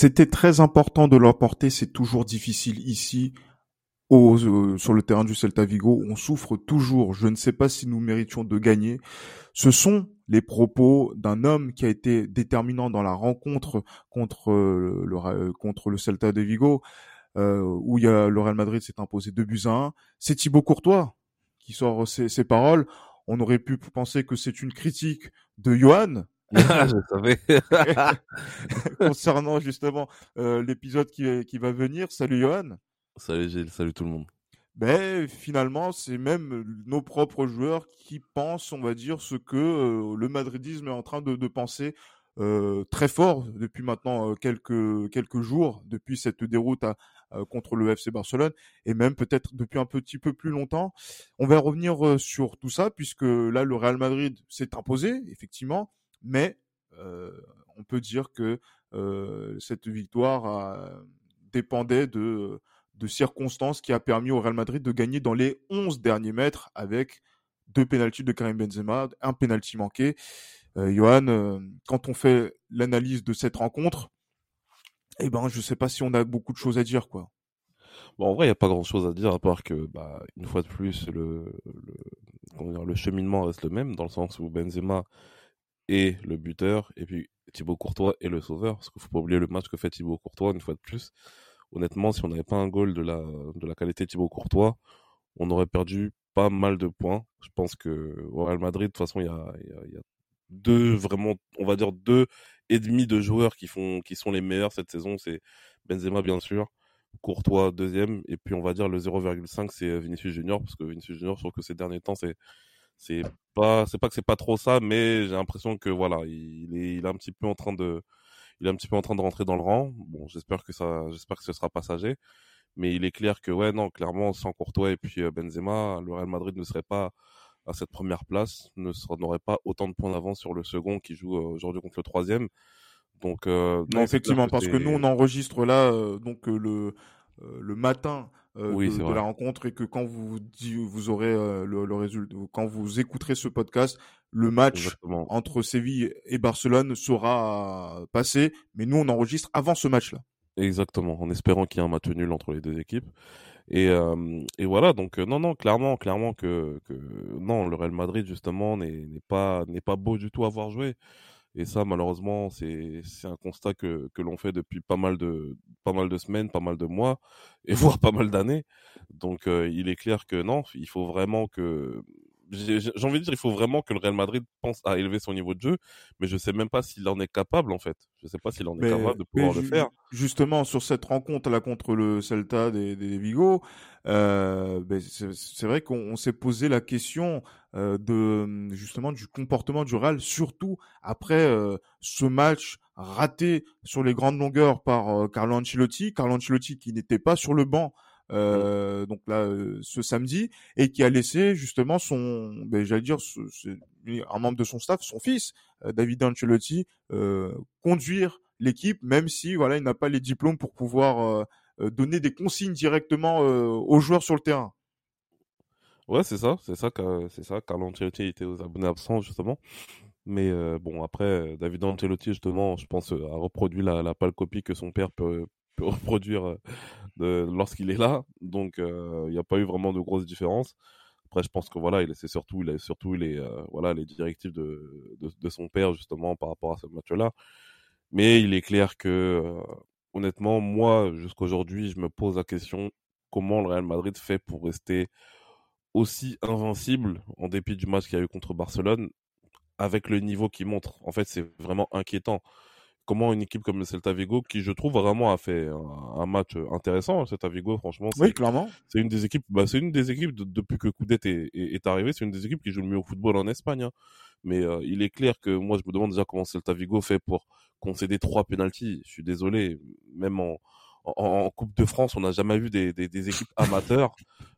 C'était très important de l'emporter. C'est toujours difficile ici. Au, euh, sur le terrain du Celta Vigo, on souffre toujours. Je ne sais pas si nous méritions de gagner. Ce sont les propos d'un homme qui a été déterminant dans la rencontre contre euh, le, euh, contre le Celta de Vigo, où il y a, le Real Madrid s'est imposé 2 buts à 1. C'est Thibaut Courtois qui sort ces, ces paroles. On aurait pu penser que c'est une critique de Johan, je savais. concernant justement euh, l'épisode qui, qui va venir. Salut Johan. Salut Gilles, salut tout le monde. Ben finalement, c'est même nos propres joueurs qui pensent, on va dire, ce que euh, le madridisme est en train de, de penser euh, très fort depuis maintenant quelques quelques jours, depuis cette déroute à, contre le FC Barcelone, et même peut-être depuis un petit peu plus longtemps. On va revenir sur tout ça puisque là, le Real Madrid s'est imposé effectivement mais on peut dire que cette victoire dépendait de, circonstances qui a permis au Real Madrid de gagner dans les 11 derniers mètres avec deux pénalties de Karim Benzema, un pénalty manqué. Johan, quand on fait l'analyse de cette rencontre, eh ben, je sais pas si on a beaucoup de choses à dire, quoi. Bon, en vrai, il n'y a pas grand chose à dire, à part que, bah, une fois de plus, le, le, le cheminement reste le même, dans le sens où Benzema et le buteur, et puis Thibaut Courtois et le sauveur, parce qu'il faut pas oublier le match que fait Thibaut Courtois une fois de plus. Honnêtement, si on n'avait pas un goal de la, de la qualité Thibaut Courtois, on aurait perdu pas mal de points. Je pense que au Real Madrid, de toute façon, il y a, y a, deux vraiment, on va dire deux et demi de joueurs qui font, qui sont les meilleurs cette saison. C'est Benzema bien sûr, Courtois deuxième, et puis on va dire le 0,5 c'est Vinicius Junior parce que Vinicius Junior, je trouve que ces derniers temps c'est c'est pas c'est pas que c'est pas trop ça mais j'ai l'impression que voilà il est il est un petit peu en train de il est un petit peu en train de rentrer dans le rang. Bon j'espère que ça j'espère que ce sera passager. Mais il est clair que ouais non clairement sans Courtois et puis euh, Benzema le Real Madrid ne serait pas à cette première place ne n'aurait pas autant de points d'avance sur le second qui joue euh, aujourd'hui contre le troisième. Donc euh, non, effectivement parce que nous on enregistre là donc le le matin euh, oui, de, la rencontre et que quand vous vous aurez euh, le, résultat, quand vous écouterez ce podcast, le match entre Séville et Barcelone sera passé, mais nous on enregistre avant ce match-là. Exactement, en espérant qu'il y ait un match nul entre les deux équipes. Et, euh, et voilà, donc non, non, clairement, clairement que, que non, le Real Madrid justement n'est pas n'est pas beau du tout à voir jouer. Et ça, malheureusement, c'est un constat que, que l'on fait depuis pas mal, de, pas mal de semaines, pas mal de mois, et voire pas mal d'années. Donc, euh, il est clair que non, il faut vraiment que j'ai envie de dire, il faut vraiment que le Real Madrid pense à élever son niveau de jeu, mais je sais même pas s'il en est capable en fait. Je sais pas s'il en est capable de pouvoir le faire. Justement, sur cette rencontre là contre le Celta des, des Vigo, euh, ben, c'est vrai qu'on s'est posé la question euh, de justement du comportement du Real, surtout après euh, ce match raté sur les grandes longueurs par euh, Carlo Ancelotti. Carlo Ancelotti qui n'était pas sur le banc euh, donc là euh, ce samedi et qui a laissé justement son ben, j'allais dire un membre de son staff son fils euh, David Ancelotti conduire l'équipe même si voilà il n'a pas les diplômes pour pouvoir donner des consignes directement aux joueurs sur le terrain. Ouais c'est ça c'est ça c'est ça Carlo Ancelotti était aux abonnés absents justement. Mais bon après David Ancelotti justement je pense a reproduit la, la pâle copie que son père peut, peut reproduire lorsqu'il est là. Donc, il n'y a pas eu vraiment de grosses différences. Après, je pense que voilà, il c'est surtout, il a surtout les, voilà, les directives de, de, son père justement par rapport à ce match-là. Mais il est clair que, honnêtement, moi, jusqu'aujourd'hui, je me pose la question comment le Real Madrid fait pour rester aussi invincible en dépit du match qu'il y a eu contre Barcelone avec le niveau qu'il montre. En fait, c'est vraiment inquiétant comment une équipe comme le Celta Vigo, qui je trouve vraiment a fait un, match intéressant, Celta Vigo, franchement. Oui, clairement. C'est une des équipes, bah, c'est une des équipes depuis que Coudet est, est, arrivé, c'est une des équipes qui joue le mieux au football en Espagne. Hein. Mais euh, il est clair que moi, je me demande déjà comment Celta Vigo fait pour concéder trois pénalties. Je suis désolé, même en, en, Coupe de France, on n'a jamais vu des, des, des équipes amateurs,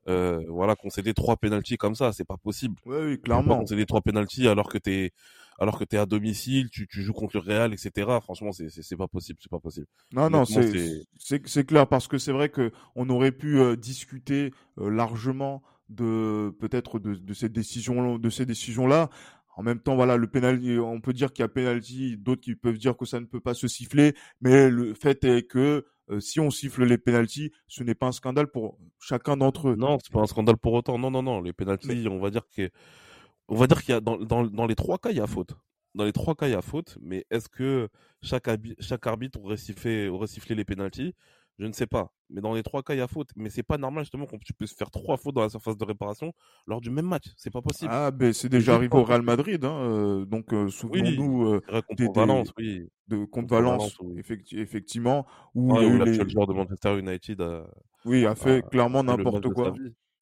euh, voilà, concéder trois pénalties comme ça, c'est pas possible. Oui, oui clairement. Concéder trois pénalties alors que t'es alors que tu es à domicile, tu, tu, joues contre le Real, etc. Franchement, c'est c'est pas possible, c'est pas possible. Non, non, c'est c'est clair parce que c'est vrai que on aurait pu euh, discuter euh, largement de peut-être de, de, ces décisions de ces décisions là En même temps, voilà, le penalty, on peut dire qu'il y a penalty, d'autres qui peuvent dire que ça ne peut pas se siffler, mais le fait est que euh, si on siffle les penalties, ce n'est pas un scandale pour chacun d'entre eux. Non, c'est pas un scandale pour autant. Non, non, non. Les penalties, on va dire que, on va dire qu'il y a dans, dans, dans, les trois cas, il y a faute. Dans les trois cas, il y a faute. Mais est-ce que chaque, chaque arbitre aurait sifflé, aurait sifflé les penalties je ne sais pas. Mais dans les trois cas, il y a faute. Mais c'est pas normal justement qu'on puisse faire trois fautes dans la surface de réparation lors du même match. C'est pas possible. Ah, ben c'est déjà arrivé au Real Madrid. Hein, euh, donc euh, souvenons-nous euh, contre Valence, oui. De, contre, Valence, effectivement. Où, l'actuel joueur de Manchester United a, oui, a fait clairement n'importe quoi.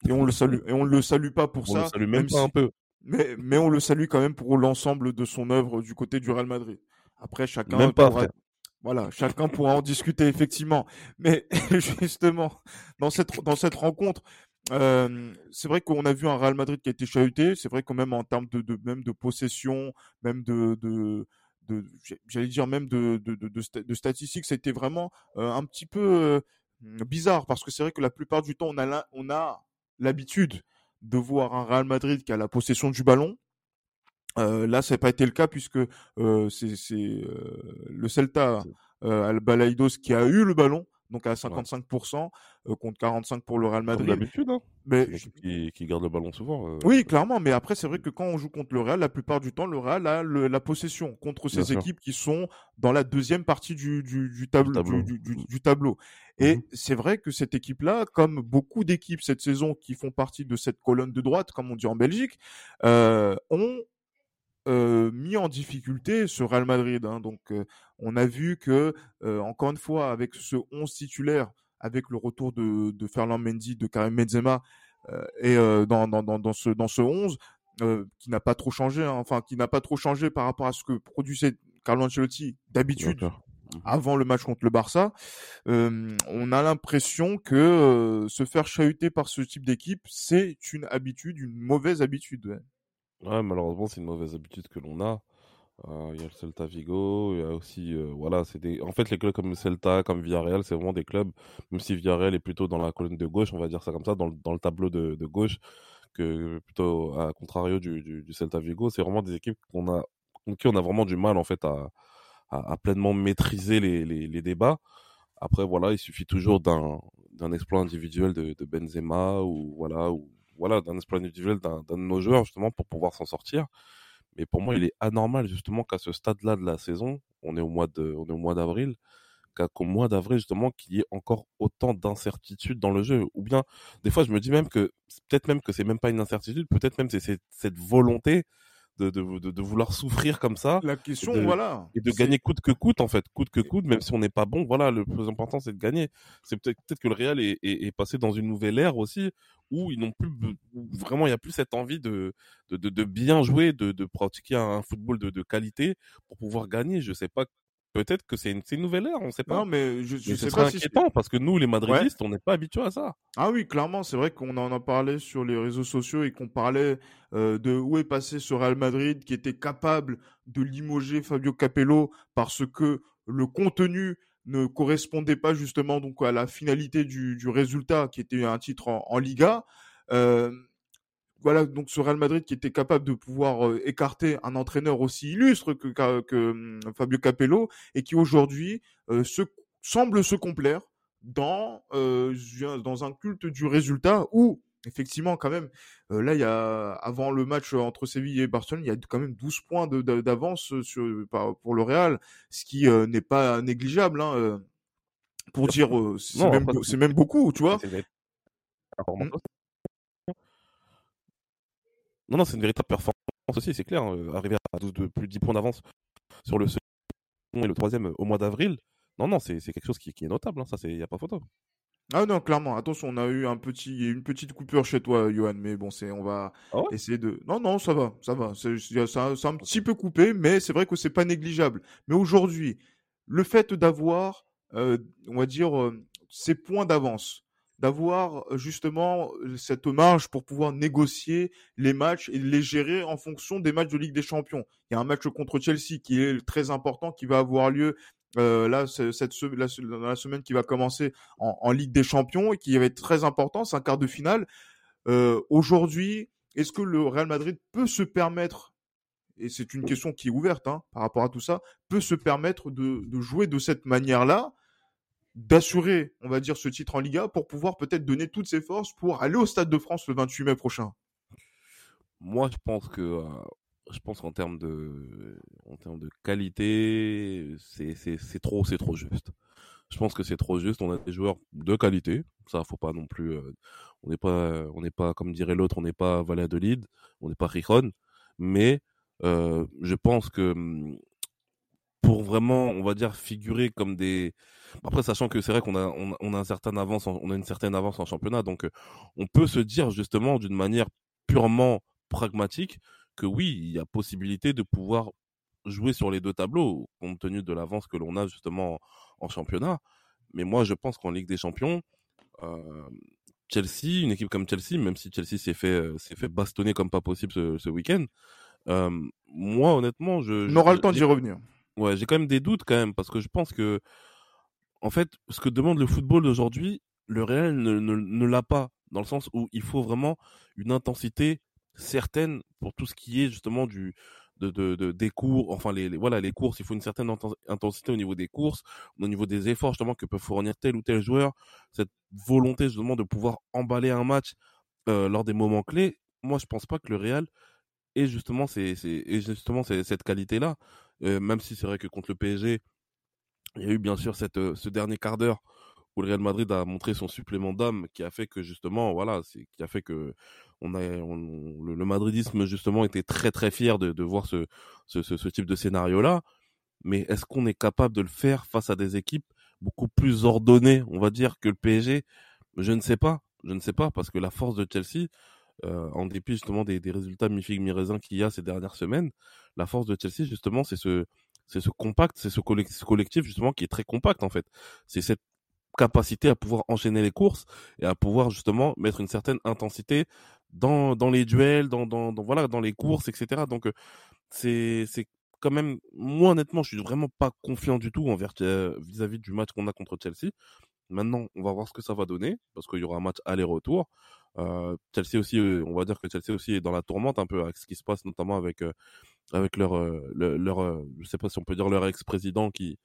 Et on le salue. Et on le salue pas pour on ça. Le salue même, pas un peu. Mais, mais on le salue quand même pour l'ensemble de son œuvre du côté du Real Madrid. Après, chacun même pas, voilà, chacun pourra en discuter effectivement. Mais justement, dans cette, dans cette rencontre, euh, c'est vrai qu'on a vu un Real Madrid qui a été chahuté. C'est vrai que même en termes de, de même de possession, même de, de, de j'allais dire même de, de, de, de statistiques, c'était vraiment euh, un petit peu euh, bizarre parce que c'est vrai que la plupart du temps, on a on a l'habitude de voir un Real Madrid qui a la possession du ballon, euh, là, ça n'a pas été le cas puisque euh, c'est euh, le Celta euh, Albalaidos qui a eu le ballon, donc à 55% ouais. contre 45 pour le Real Madrid. Comme d'habitude, hein. mais qui, qui, garde le ballon souvent. Oui, clairement. Mais après, c'est vrai que quand on joue contre le Real, la plupart du temps, le Real a le, la possession contre ces équipes qui sont dans la deuxième partie du, du, du tableau. tableau. Du, du, tableau. Et mmh. c'est vrai que cette équipe-là, comme beaucoup d'équipes cette saison qui font partie de cette colonne de droite, comme on dit en Belgique, euh, ont euh, mis en difficulté ce Real Madrid. Hein. Donc, euh, on a vu que, euh, encore une fois, avec ce 11 titulaire, avec le retour de, de Ferland Mendy, de Karim Benzema, et dans, dans, dans, dans, ce, dans ce 11, qui n'a pas trop changé, hein, enfin, qui n'a pas trop changé par rapport à ce que produisait Carlo Ancelotti d'habitude. Mmh avant le match contre le Barça, on a l'impression que se faire chahuter par ce type d'équipe, c'est une habitude, une mauvaise habitude. Ouais. Malheureusement, c'est une mauvaise habitude que l'on a. Euh, il y a le Celta Vigo, il y a aussi, euh, voilà, c'est des. En fait, les clubs comme Celta, comme Villarreal, c'est vraiment des clubs. Même si Villarreal est plutôt dans la colonne de gauche, on va dire ça comme ça, dans le, dans le tableau de, de gauche, que plutôt à contrario du, du, Celta Vigo, c'est vraiment des équipes qu'on a, qui on a vraiment du mal en fait à, à, pleinement maîtriser les, les, les, débats. Après, voilà, il suffit toujours d'un d'un exploit individuel de, de Benzema ou voilà ou voilà, d'un exploit individuel d'un de nos joueurs, justement, pour pouvoir s'en sortir. Mais pour moi, il est anormal, justement, qu'à ce stade-là de la saison, on est au mois de, on est au mois d'avril, qu'au mois d'avril, justement, qu'il y ait encore autant d'incertitudes dans le jeu. Ou bien, des fois, je me dis même que, peut-être même que c'est même pas une incertitude, peut-être même c'est cette volonté de, de, de, de, vouloir souffrir comme ça. La question, et de, voilà. Et de gagner coûte que coûte, en fait. Coûte que coûte, même si on n'est pas bon. Voilà, le plus important, c'est de gagner. C'est peut-être peut que le Real est, est, est, passé dans une nouvelle ère aussi, où ils n'ont plus, où vraiment, il n'y a plus cette envie de, bien jouer, de, pratiquer un football de, de qualité pour pouvoir gagner. Je sais pas peut-être que c'est une, une, nouvelle ère, on sait pas. Non, mais je, je mais sais pas inquiétant si parce que nous, les madridistes, ouais. on n'est pas habitués à ça. Ah oui, clairement, c'est vrai qu'on en a parlé sur les réseaux sociaux et qu'on parlait euh, de où est passé ce Real Madrid qui était capable de limoger Fabio Capello parce que le contenu ne correspondait pas justement donc à la finalité du, du résultat qui était un titre en, en Liga. Euh, voilà donc ce Real Madrid qui était capable de pouvoir euh, écarter un entraîneur aussi illustre que, que, que euh, Fabio Capello et qui aujourd'hui euh, se semble se complaire dans euh, dans un culte du résultat où effectivement quand même euh, là il y a avant le match entre Séville et Barcelone il y a quand même 12 points d'avance sur pour le Real ce qui euh, n'est pas négligeable hein, pour dire c'est même, même beaucoup tu vois mmh. Non, non, c'est une véritable performance aussi, c'est clair. Hein. Arriver à 12 de plus de 10 points d'avance sur le second et le troisième au mois d'avril, non, non, c'est quelque chose qui, qui, est notable. Hein. Ça, il n'y a pas photo. Ah non, clairement. Attention, on a eu un petit, une petite coupure chez toi, Johan. Mais bon, c'est, on va ah ouais? essayer de. Non, non, ça va, ça va. C'est un petit peu coupé, mais c'est vrai que c'est pas négligeable. Mais aujourd'hui, le fait d'avoir, euh, on va dire, euh, ces points d'avance, d'avoir justement cette marge pour pouvoir négocier les matchs et les gérer en fonction des matchs de Ligue des Champions. Il y a un match contre Chelsea qui est très important, qui va avoir lieu euh, là cette la, la, semaine qui va commencer en, Ligue des Champions et qui va être très important, c'est un quart de finale. Euh, Aujourd'hui, est-ce que le Real Madrid peut se permettre et c'est une question qui est ouverte hein, par rapport à tout ça, peut se permettre de, de jouer de cette manière-là, d'assurer, on va dire, ce titre en Liga pour pouvoir peut-être donner toutes ses forces pour aller au Stade de France le 28 mai prochain Moi, je pense que euh, je pense qu'en termes de en termes de qualité, c'est trop c'est trop juste. Je pense que c'est trop juste. On a des joueurs de qualité, ça faut pas non plus. Euh, on n'est pas on n'est pas comme dirait l'autre, on n'est pas Valladolid, on n'est pas Rijon, mais euh, je pense que hum, pour vraiment, on va dire, figurer comme des. Après, sachant que c'est vrai qu'on a, on, a un certain avance, on a une certaine avance en championnat, donc euh, on peut se dire justement d'une manière purement pragmatique que oui, il y a possibilité de pouvoir jouer sur les deux tableaux compte tenu de l'avance que l'on a justement en, championnat. Mais moi, je pense qu'en Ligue des Champions, euh, Chelsea, une équipe comme Chelsea, même si Chelsea s'est fait euh, s'est fait bastonner comme pas possible ce, ce week-end, euh, moi honnêtement, je. On aura le temps d'y revenir. Ouais, j'ai quand même des doutes quand même parce que je pense que, en fait, ce que demande le football d'aujourd'hui, le Real ne, ne, ne l'a pas dans le sens où il faut vraiment une intensité certaine pour tout ce qui est justement du de, de, de des cours, enfin les, voilà les courses, il faut une certaine intensité au niveau des courses, au niveau des efforts justement que peut fournir tel ou tel joueur, cette volonté justement de pouvoir emballer un match euh, lors des moments clés. Moi, je pense pas que le Real ait justement justement cette qualité là, même si c'est vrai que contre le PSG, il y a eu bien sûr cette ce dernier quart d'heure où le Real Madrid a montré son supplément d'âme qui a fait que justement voilà c'est qui a fait que on a le, madridisme justement était très très fier de, de voir ce, ce, ce, type de scénario là mais est-ce qu'on est capable de le faire face à des équipes beaucoup plus ordonnées on va dire que le PSG je ne sais pas. Je ne sais pas parce que la force de Chelsea euh, en dépit justement des, des résultats mi-figue mi-raisin qu'il y a ces dernières semaines la force de Chelsea justement c'est ce c'est ce compact, c'est ce collectif justement qui est très compact en fait. C'est cette capacité à pouvoir enchaîner les courses et à pouvoir justement mettre une certaine intensité dans, dans les duels, dans, dans, dans voilà, dans les courses, etc. Donc euh, c'est c'est quand même moi honnêtement, je suis vraiment pas confiant du tout envers euh, vis-à-vis du match qu'on a contre Chelsea. Maintenant, on va voir ce que ça va donner parce qu'il y aura un match aller-retour. Euh, Chelsea aussi, euh, on va dire que Chelsea aussi est dans la tourmente un peu avec ce qui se passe notamment avec avec leur je sais pas si on peut dire leur ex-président qui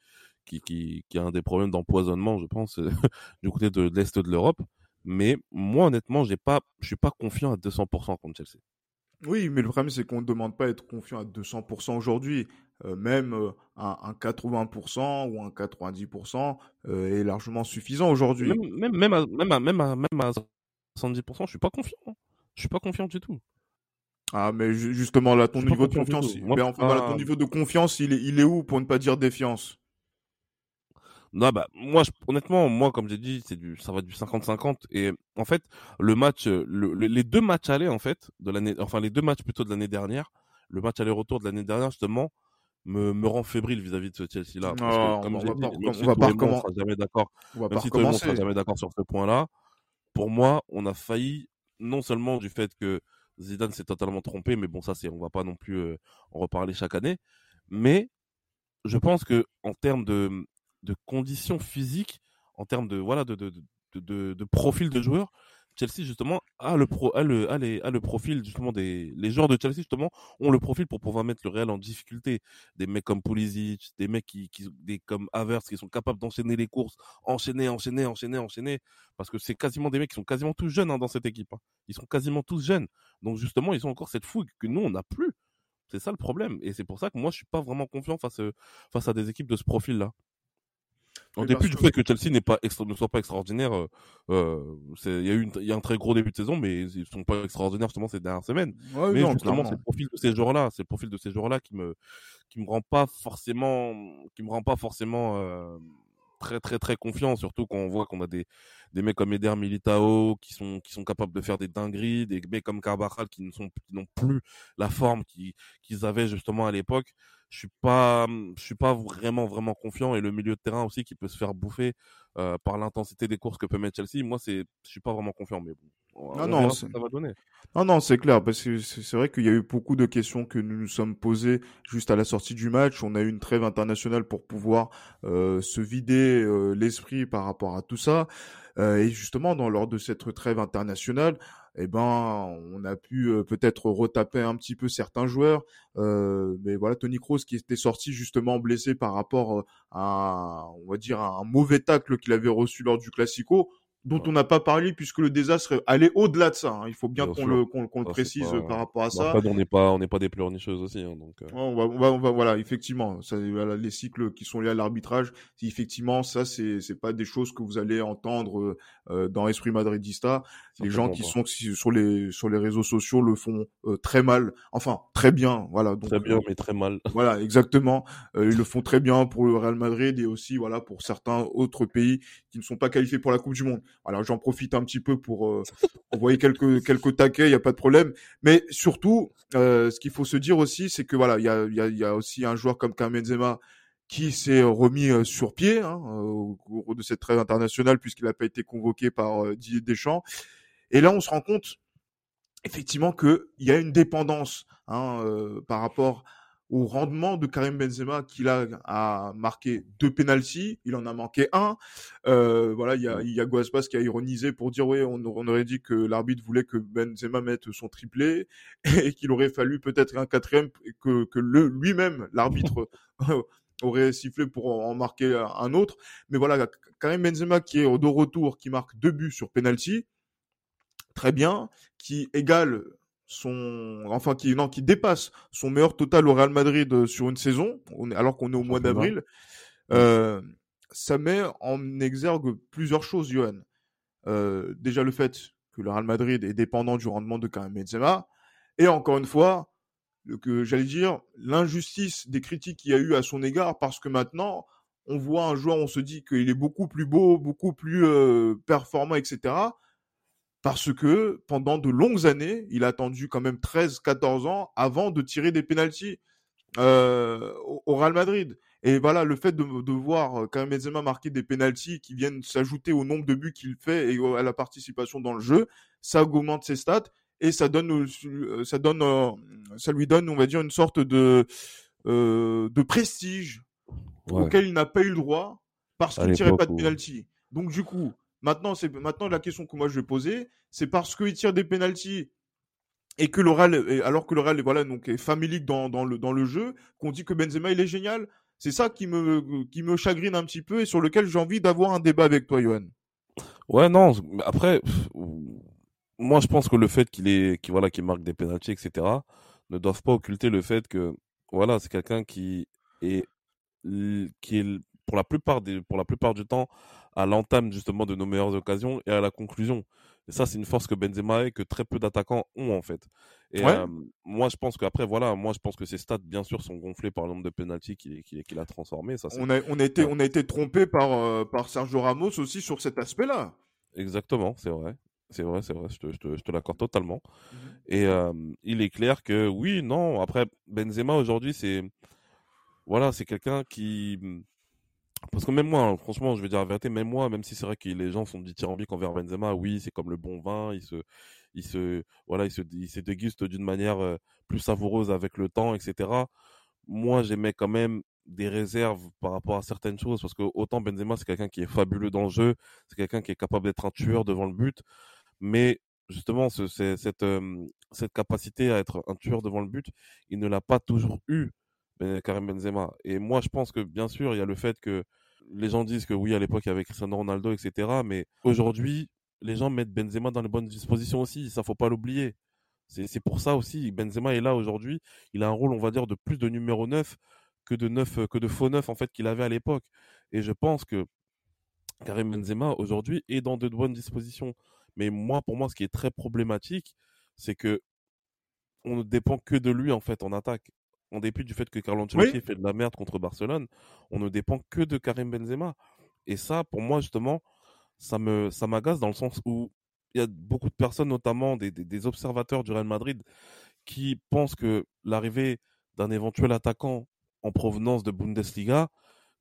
qui, qui, qui a un des problèmes d'empoisonnement, je pense, du côté de, l'Est de l'Europe. Mais moi, honnêtement, j'ai pas, suis pas confiant à 200% contre Chelsea. Oui, mais le problème, c'est qu'on ne demande pas à être confiant à 200% aujourd'hui. Euh, même euh, un, 80% ou un 90% euh, est largement suffisant aujourd'hui. Même, même, à, même, à, même, à, même à 70%, je suis pas confiant. Hein. Je suis pas confiant du tout. Ah, mais justement, là, ton niveau de confiance, mais enfin, ton niveau de confiance, il est, il est où pour ne pas dire défiance? Non, bah, moi, honnêtement, moi, comme j'ai dit, c'est du, ça va du 50-50. Et en fait, le match, euh, les deux matchs allés, en fait, de l'année, enfin, les deux matchs plutôt de l'année dernière, le match aller-retour de l'année dernière, justement, me, me rend fébrile vis-à-vis de ce Chelsea-là. comme on, va pas, on va pas jamais d'accord. On va sera jamais d'accord sur ce point-là. Pour moi, on a failli, non seulement du fait que Zidane s'est totalement trompé, mais bon, ça, c'est, on va pas non plus euh, en reparler chaque année. Mais je pense que en termes de, de conditions physiques, en termes de voilà de, de, de, profil de joueur, Chelsea justement a le pro, a le, a les, a le profil justement des les joueurs de Chelsea justement ont le profil pour pouvoir mettre le Real en difficulté. Des mecs comme Pulisic, des mecs qui, qui des comme Havertz qui sont capables d'enchaîner les courses, enchaîner, enchaîner, enchaîner, enchaîner, parce que c'est quasiment des mecs qui sont quasiment tous jeunes hein, dans cette équipe. Hein. Ils sont quasiment tous jeunes, donc justement ils ont encore cette fougue que nous on n'a plus. C'est ça le problème, et c'est pour ça que moi je suis pas vraiment confiant face face à des équipes de ce profil là. En dépit du fait que Chelsea n'est pas extra... ne soit pas extraordinaire, euh, euh il y a eu y a un très gros début de saison, mais ils sont pas extraordinaires justement ces dernières semaines. mais justement, c'est le profil de ces joueurs-là, c'est le profil de ces joueurs-là qui me qui me rend pas forcément qui me rend pas forcément euh, très très très confiant, surtout quand on voit qu'on a des des mecs comme Eder Militao qui sont qui sont capables de faire des dingueries, des mecs comme Carvajal qui ne sont qui n'ont plus la forme qu'ils avaient justement à l'époque je suis pas, je suis pas vraiment vraiment confiant et le milieu de terrain aussi qui peut se faire bouffer euh, par l'intensité des courses que peut mettre Chelsea. Moi, c'est, je suis pas vraiment confiant, mais bon, non, non, ça va donner. Non, non, c'est clair parce que c'est vrai qu'il y a eu beaucoup de questions que nous nous sommes posées juste à la sortie du match. On a eu une trêve internationale pour pouvoir euh, se vider euh, l'esprit par rapport à tout ça. Et justement, dans lors de cette trêve internationale, eh ben, on a pu peut-être retaper un petit peu certains joueurs. mais voilà, Tony Kroos qui était sorti justement blessé par rapport à, on va dire, un mauvais tacle qu'il avait reçu lors du Classico dont on n'a pas parlé puisque le désastre allait au-delà de ça. Hein. Il faut bien, qu'on le, qu'on, le précise par rapport à ça. on n'est pas, on n'est pas des pleurnicheuses aussi. Hein, donc, euh. on, va, on, va, on, va, voilà, effectivement, ça, les cycles qui sont liés à l'arbitrage, effectivement, ça, c'est, c'est pas des choses que vous allez entendre euh, dans Esprit Madridista. Les gens qui sont sur les sur les réseaux sociaux le font euh, très mal, enfin très bien, voilà. Donc, très bien, mais très mal. Voilà, exactement. ils le font très bien pour le Real Madrid et aussi voilà pour certains autres pays qui ne sont pas qualifiés pour la Coupe du Monde. Alors j'en profite un petit peu pour euh, envoyer quelques quelques taquets, il y a pas de problème. Mais surtout, euh, ce qu'il faut se dire aussi, c'est que voilà, il y a, y, a, y a aussi un joueur comme Karim Benzema qui s'est remis euh, sur pied hein, au cours de cette trêve internationale puisqu'il n'a pas été convoqué par Didier Deschamps. Et là, on se rend compte effectivement qu'il y a une dépendance hein, par rapport au rendement de Karim Benzema qu'il a, a marqué deux penalties, il en a manqué un. Euh, voilà, il y a, y a Guaspas qui a ironisé pour dire oui, on, on aurait dit que l'arbitre voulait que Benzema mette son triplé et qu'il aurait fallu peut-être un quatrième que, que le lui-même l'arbitre aurait sifflé pour en marquer un autre. Mais voilà, Karim Benzema qui est de retour, qui marque deux buts sur penalty, très bien, qui égale son, enfin qui non, qui dépasse son meilleur total au Real Madrid euh, sur une saison, alors qu'on est au mois d'avril, euh, ça met en exergue plusieurs choses, Johan. Euh, déjà le fait que le Real Madrid est dépendant du rendement de Karim Benzema, et encore une fois, que j'allais dire l'injustice des critiques qu'il y a eu à son égard, parce que maintenant on voit un joueur, on se dit qu'il est beaucoup plus beau, beaucoup plus euh, performant, etc parce que pendant de longues années, il a attendu quand même 13-14 ans avant de tirer des pénalties euh, au Real Madrid. Et voilà, le fait de, de voir euh, Karim Benzema marquer des pénalties qui viennent s'ajouter au nombre de buts qu'il fait et à la participation dans le jeu, ça augmente ses stats et ça donne, euh, ça donne, ça lui donne, on va dire, une sorte de de prestige auquel il n'a pas eu le droit parce qu'il ne tirait pas de pénalty. Donc du coup, Maintenant, c'est maintenant la question que moi je vais poser, c'est parce qu'il tire des pénalties et que l'oral, alors que l'oral voilà donc est familique dans, le jeu, qu'on dit que Benzema il est génial. C'est ça qui me chagrine un petit peu et sur lequel j'ai envie d'avoir un débat avec toi, Johan. Ouais, non. Après, moi je pense que le fait qu'il est qui voilà marque des pénalties, etc. ne doivent pas occulter le fait que voilà c'est quelqu'un qui est qui est pour la plupart des pour la plupart du temps à l'entame justement de nos meilleures occasions et à la conclusion. Et ça, c'est une force que Benzema et que très peu d'attaquants ont en fait. Et moi, je pense qu'après, voilà, moi, je pense que ses stats, bien sûr, sont gonflés par le nombre de penalties qu'il a transformé. Ça, on, a, on, a été, on a été trompé par, euh, par Sergio Ramos aussi sur cet aspect-là. Exactement, c'est vrai. C'est vrai, c'est vrai, je te, je te, te l'accorde totalement. Mmh et il est clair que oui, non, après, Benzema aujourd'hui, c'est. Voilà, c'est quelqu'un qui parce que même moi, hein, franchement, je vais dire la vérité, même moi, même si c'est vrai que les gens sont dithyrambiques envers Benzema, oui, c'est comme le bon vin, il se, il se, voilà, il se, il se déguste d'une manière euh, plus savoureuse avec le temps, etc. Moi, j'aimais quand même des réserves par rapport à certaines choses, parce que autant Benzema, c'est quelqu'un qui est fabuleux dans le jeu, c'est quelqu'un qui est capable d'être un tueur devant le but, mais justement, ce, cette, euh, cette capacité à être un tueur devant le but, il ne l'a pas toujours eu Karim Benzema. Et moi, je pense que bien sûr, il y a le fait que les gens disent que oui, à l'époque, il y avait Cristiano Ronaldo, etc. Mais aujourd'hui, les gens mettent Benzema dans les bonnes dispositions aussi. Ça, faut pas l'oublier. C'est pour ça aussi. Benzema est là aujourd'hui. Il a un rôle, on va dire, de plus de numéro 9 que de neuf, que de faux neuf, en fait, qu'il avait à l'époque. Et je pense que Karim Benzema, aujourd'hui, est dans de bonnes dispositions. Mais moi, pour moi, ce qui est très problématique, c'est que on ne dépend que de lui, en fait, en attaque en dépit du fait que Carlo Ancelotti fait de la merde contre Barcelone, on ne dépend que de Karim Benzema. Et ça, pour moi, justement, ça me ça m'agace dans le sens où il y a beaucoup de personnes, notamment des, observateurs du Real Madrid, qui pensent que l'arrivée d'un éventuel attaquant en provenance de Bundesliga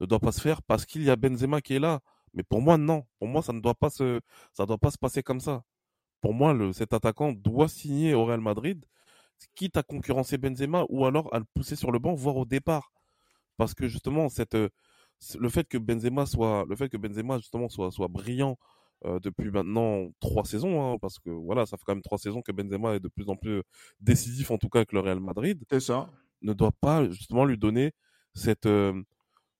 ne doit pas se faire parce qu'il y a Benzema qui est là. Mais pour moi, non. Pour moi, ça ne doit pas se, ça doit pas se passer comme ça. Pour moi, le, cet attaquant doit signer au Real Madrid quitte à concurrencer Benzema ou alors à le pousser sur le banc, voire au départ. Parce que justement, cette, euh, le fait que Benzema soit, le fait que Benzema justement soit, soit brillant depuis maintenant trois saisons, hein, parce que voilà, ça fait quand même trois saisons que Benzema est de plus en plus décisif, en tout cas avec le Real Madrid. C'est ça. Ne doit pas justement lui donner cette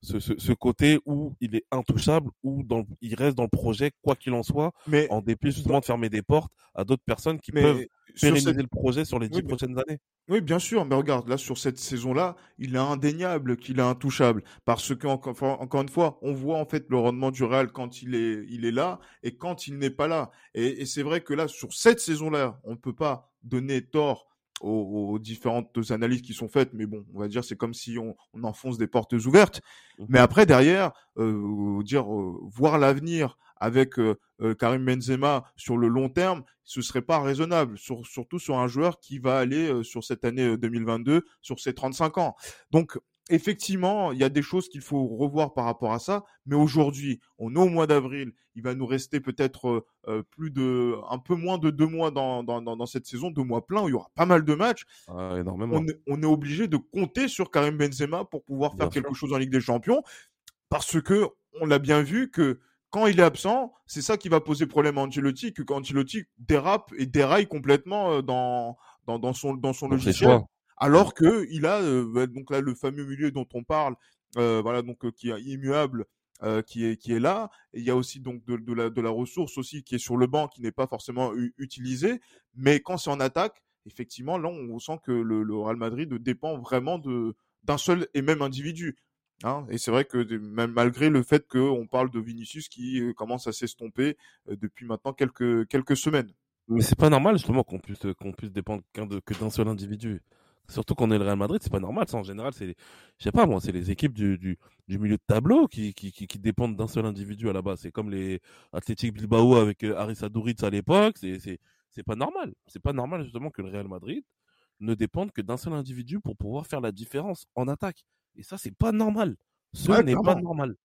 ce, ce, côté où il est intouchable, où dans, il reste dans le projet, quoi qu'il en soit, mais, en dépit justement de fermer des portes à d'autres personnes qui peuvent pérenniser le projet sur les dix prochaines années. Oui, bien sûr, mais regarde, là, sur cette saison-là, il est indéniable qu'il est intouchable. Parce que, encore, encore une fois, on voit en fait le rendement du Real quand il est, il est là et quand il n'est pas là. Et, et c'est vrai que là, sur cette saison-là, on ne peut pas donner tort aux, différentes analyses qui sont faites, mais bon, on va dire c'est comme si on, on, enfonce des portes ouvertes. Mmh mais après derrière, euh, dire euh, voir l'avenir avec euh, euh, Karim Benzema sur le long terme, ce serait pas raisonnable, sur, surtout sur un joueur qui va aller sur cette année 2022 sur ses 35 ans. Donc effectivement, il y a des choses qu'il faut revoir par rapport à ça. Mais aujourd'hui, on est au mois d'avril. Il va nous rester peut-être euh, euh, plus de, un peu moins de deux mois dans, dans, dans, cette saison, deux mois pleins où il y aura pas mal de matchs. Ah, énormément. On, est, on est obligé de compter sur Karim Benzema pour pouvoir faire quelque chose en Ligue des Champions, parce que on l'a bien vu que quand il est absent, c'est ça qui va poser problème à Ancelotti, que quand Ancelotti dérape et déraille complètement euh, dans, dans, dans son, dans son logiciel alors que il a euh, donc là le fameux milieu dont on parle, euh, voilà donc euh, qui est immuable, qui est qui est là. il y a aussi donc de, de, la de la ressource aussi qui est sur le banc, qui n'est pas forcément utilisée. Mais quand c'est en attaque, effectivement, là on sent que le, le Real Madrid dépend vraiment de d'un seul et même individu. Hein et c'est vrai que même malgré le fait qu'on parle de Vinicius qui commence à s'estomper depuis maintenant quelques quelques semaines. Mais c'est pas normal justement qu'on puisse qu'on puisse dépendre que d'un seul individu. Surtout qu'on est le Real Madrid, c'est pas normal. Ça, en général, c'est, je sais pas moi, c'est les équipes du, du, du, milieu de tableau qui, qui, qui, qui dépendent d'un seul individu à la base. C'est comme les Athletic Bilbao avec euh, Aris Aduriz à l'époque. C'est, c'est, c'est pas normal. C'est pas normal justement que le Real Madrid ne dépende que d'un seul individu pour pouvoir faire la différence en attaque. Et ça, c'est pas normal. Ce n'est pas normal.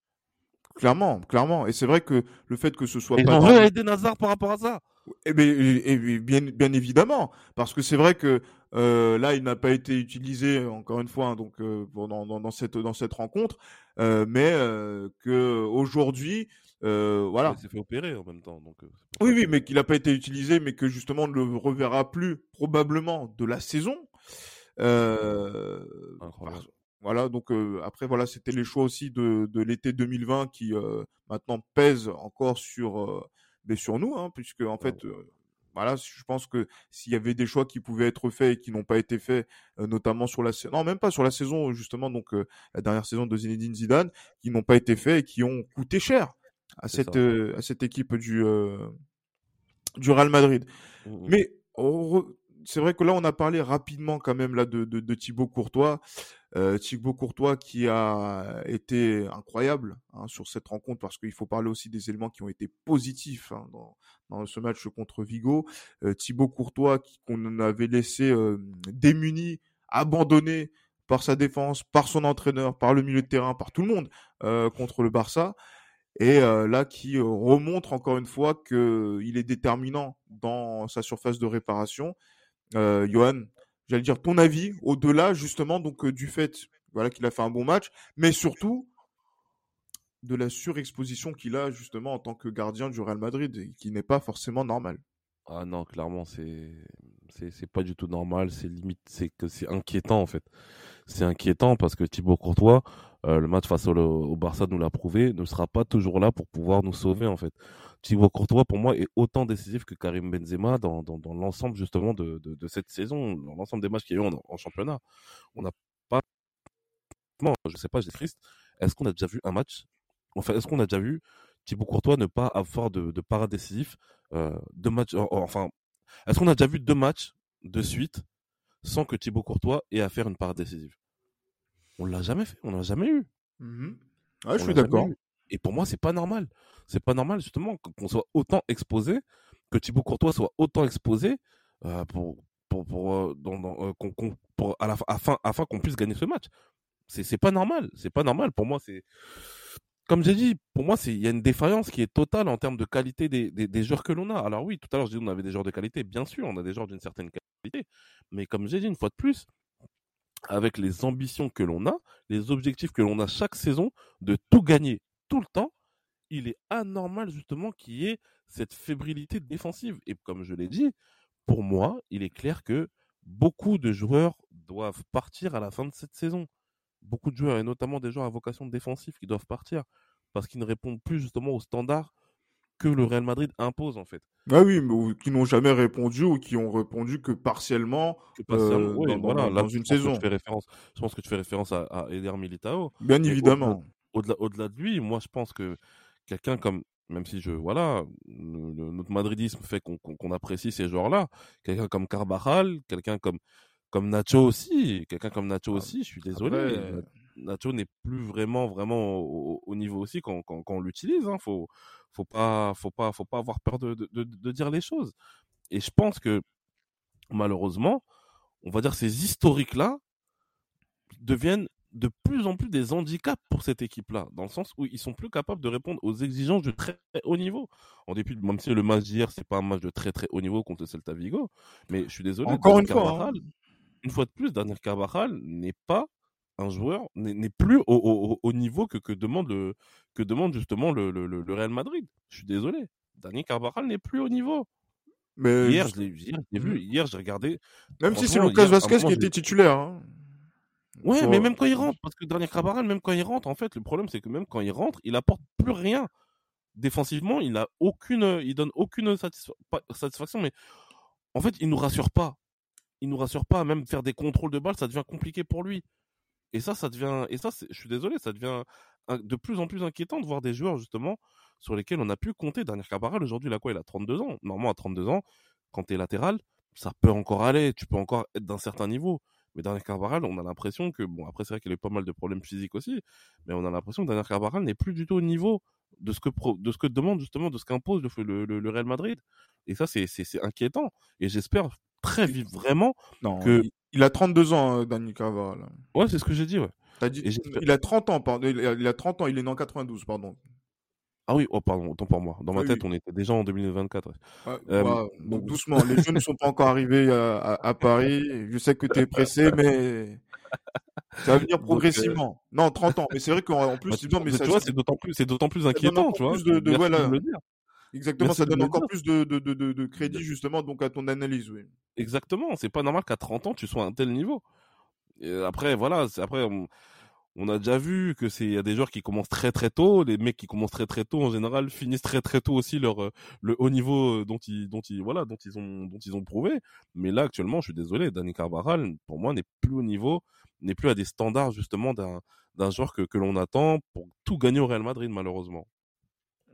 Clairement, clairement. Et c'est vrai que le fait que ce soit et pas. Aider Nazar par rapport à ça. Eh bien, et bien, bien évidemment, parce que c'est vrai que euh, là, il n'a pas été utilisé encore une fois, hein, donc euh, dans, dans, dans, cette dans cette rencontre, euh, mais que aujourd'hui, voilà. Il s'est fait opérer en même temps, donc. oui, oui, mais qu'il n'a pas été utilisé, mais que justement on ne le reverra plus probablement de la saison. voilà, donc après voilà, c'était les choix aussi de, de l'été 2020 qui maintenant pèsent encore sur mais sur nous, hein, puisque en fait, voilà, je pense que s'il y avait des choix qui pouvaient être faits et qui n'ont pas été faits, notamment sur la saison, non même pas sur la saison justement, donc la dernière saison de Zinedine Zidane, qui n'ont pas été faits et qui ont coûté cher à cette à cette équipe du du Real Madrid. Mmh, mmh. Mais c'est vrai que là, on a parlé rapidement quand même là de, de, de Thibaut Courtois. Euh, Thibaut Courtois qui a été incroyable hein, sur cette rencontre parce qu'il faut parler aussi des éléments qui ont été positifs hein, dans, dans, ce match contre Vigo. Euh, Thibaut Courtois qu'on avait laissé euh, démuni, abandonné par sa défense, par son entraîneur, par le milieu de terrain, par tout le monde euh, contre le Barça. Et euh, là, qui remontre encore une fois qu'il est déterminant dans sa surface de réparation euh, Johan, j'allais dire ton avis au-delà justement donc euh, du fait voilà qu'il a fait un bon match, mais surtout de la surexposition qu'il a justement en tant que gardien du Real Madrid et qui n'est pas forcément normal. Ah non, clairement c'est c'est pas du tout normal, c'est limite c'est que c'est inquiétant en fait. C'est inquiétant parce que Thibaut Courtois euh, le match face au, Barça nous l'a prouvé, ne sera pas toujours là pour pouvoir nous sauver en fait. Thibaut Courtois pour moi est autant décisif que Karim Benzema dans, dans, l'ensemble justement de, de, cette saison, dans l'ensemble des matchs qu'il y a eu en, en championnat. On n'a pas, je sais pas, j'ai triste. Est-ce qu'on a déjà vu un match? Enfin, est-ce qu'on a déjà vu Thibaut Courtois ne pas avoir de, de para euh, deux matchs, enfin, est-ce qu'on a déjà vu deux matchs de suite sans que Thibaut Courtois ait à faire une part décisive? On l'a jamais fait, on l'a jamais eu. Mmh je suis d'accord. Et pour moi, c'est pas normal. C'est pas normal justement qu'on soit autant exposé, que Thibaut Courtois soit autant exposé euh, pour pour pour, euh, dans, euh, pour à la, afin afin qu'on puisse gagner ce match. C'est c'est pas normal. C'est pas normal. Pour moi, c'est comme j'ai dit, pour moi, c'est il y a une défaillance qui est totale en termes de qualité des, des, des joueurs que l'on a. Alors oui, tout à l'heure, je dis on avait des joueurs de qualité. Bien sûr, on a des joueurs d'une certaine qualité, mais comme j'ai dit une fois de plus, avec les ambitions que l'on a, les objectifs que l'on a chaque saison de tout gagner tout le temps, il est anormal justement qu'il y ait cette fébrilité défensive. Et comme je l'ai dit, pour moi, il est clair que beaucoup de joueurs doivent partir à la fin de cette saison. Beaucoup de joueurs, et notamment des joueurs à vocation défensive, qui doivent partir parce qu'ils ne répondent plus justement aux standards que le Real Madrid impose en fait. Ah oui, mais qui n'ont jamais répondu ou qui ont répondu que partiellement, euh, dans, une saison. Je, référence, je pense que tu fais référence à, Eder Militao. Bien évidemment. Au-delà, au-delà de lui, moi je pense que quelqu'un comme, même si je, voilà, notre madridisme fait qu'on, apprécie ces joueurs-là, quelqu'un comme Carvajal, quelqu'un comme, comme Nacho aussi, quelqu'un comme Nacho ah, aussi, je suis désolé. Nacho n'est plus vraiment, vraiment au, niveau aussi quand, quand, on l'utilise. Hein. Faut, faut pas, faut pas, faut pas avoir peur de, de, de, dire les choses. Et je pense que malheureusement, on va dire ces historiques-là deviennent de plus en plus des handicaps pour cette équipe-là, dans le sens où ils sont plus capables de répondre aux exigences de très, haut niveau. En dépit, même si le match d'hier, c'est pas un match de très très haut niveau contre Celta Vigo, mais je suis désolé. Encore une fois. Hein. Une fois de plus, Daniel Carvajal n'est pas un joueur n'est plus au, niveau que, que, demande le, que demande justement le, le, Real Madrid. Je suis désolé. Daniel Carvajal n'est plus au niveau. Mais hier, je l'ai vu. Hier, j'ai regardé. Même si c'est Lucas Vasquez qui était titulaire. Hein. Ouais, mais même quand il rentre, parce que Daniel Carvajal, même quand il rentre, en fait, le problème c'est que même quand il rentre, il apporte plus rien. Défensivement, il a aucune, il donne aucune satisfaction, mais en fait, il nous rassure pas. Il nous rassure pas. Même faire des contrôles de balles, ça devient compliqué pour lui. Et ça, ça devient, et ça, je suis désolé, ça devient de plus en plus inquiétant de voir des joueurs, justement, sur lesquels on a pu compter. Daniel Carvajal, aujourd'hui, il a quoi Il a 32 ans. Normalement, à 32 ans, quand tu es latéral, ça peut encore aller, tu peux encore être d'un certain niveau. Mais Daniel Carvajal, on a l'impression que, bon, après, c'est vrai qu'il a eu pas mal de problèmes physiques aussi, mais on a l'impression que Daniel Carvajal n'est plus du tout au niveau de ce que, de ce que demande, justement, de ce qu'impose le, le, Real Madrid. Et ça, c'est inquiétant. Et j'espère très vite, vraiment, que. Il a 32 ans, euh, Daniel Carvajal. Ouais, c'est ce que j'ai dit, ouais. il a 30 ans, pardon. Il a 30 ans, il est né en 92, pardon. Ah oui, oh pardon, autant pour moi. Dans ma tête, on était déjà en 2024. Euh, donc doucement, les jeunes ne sont pas encore arrivés à, Paris. Je sais que tu es pressé, mais ça va venir euh, progressivement. Non, 30 ans. Mais c'est vrai qu'en plus, bah, mais tu vois, c'est d'autant plus, c'est d'autant plus inquiétant, tu vois. de. Exactement, ça donne encore plus de, de, de, de, crédit justement donc à ton analyse, oui. Exactement, c'est pas normal qu'à 30 ans tu sois à un tel niveau. après, voilà, après on, a déjà vu que c'est y a des joueurs qui commencent très très tôt, les mecs qui commencent très très tôt en général finissent très très tôt aussi leur euh, le haut niveau dont ils dont ils voilà dont ils ont dont ils ont prouvé. Mais là actuellement, je suis désolé, Dani Carvajal pour moi n'est plus au niveau, n'est plus à des standards justement d'un d'un joueur que que l'on attend pour tout gagner au Real Madrid malheureusement.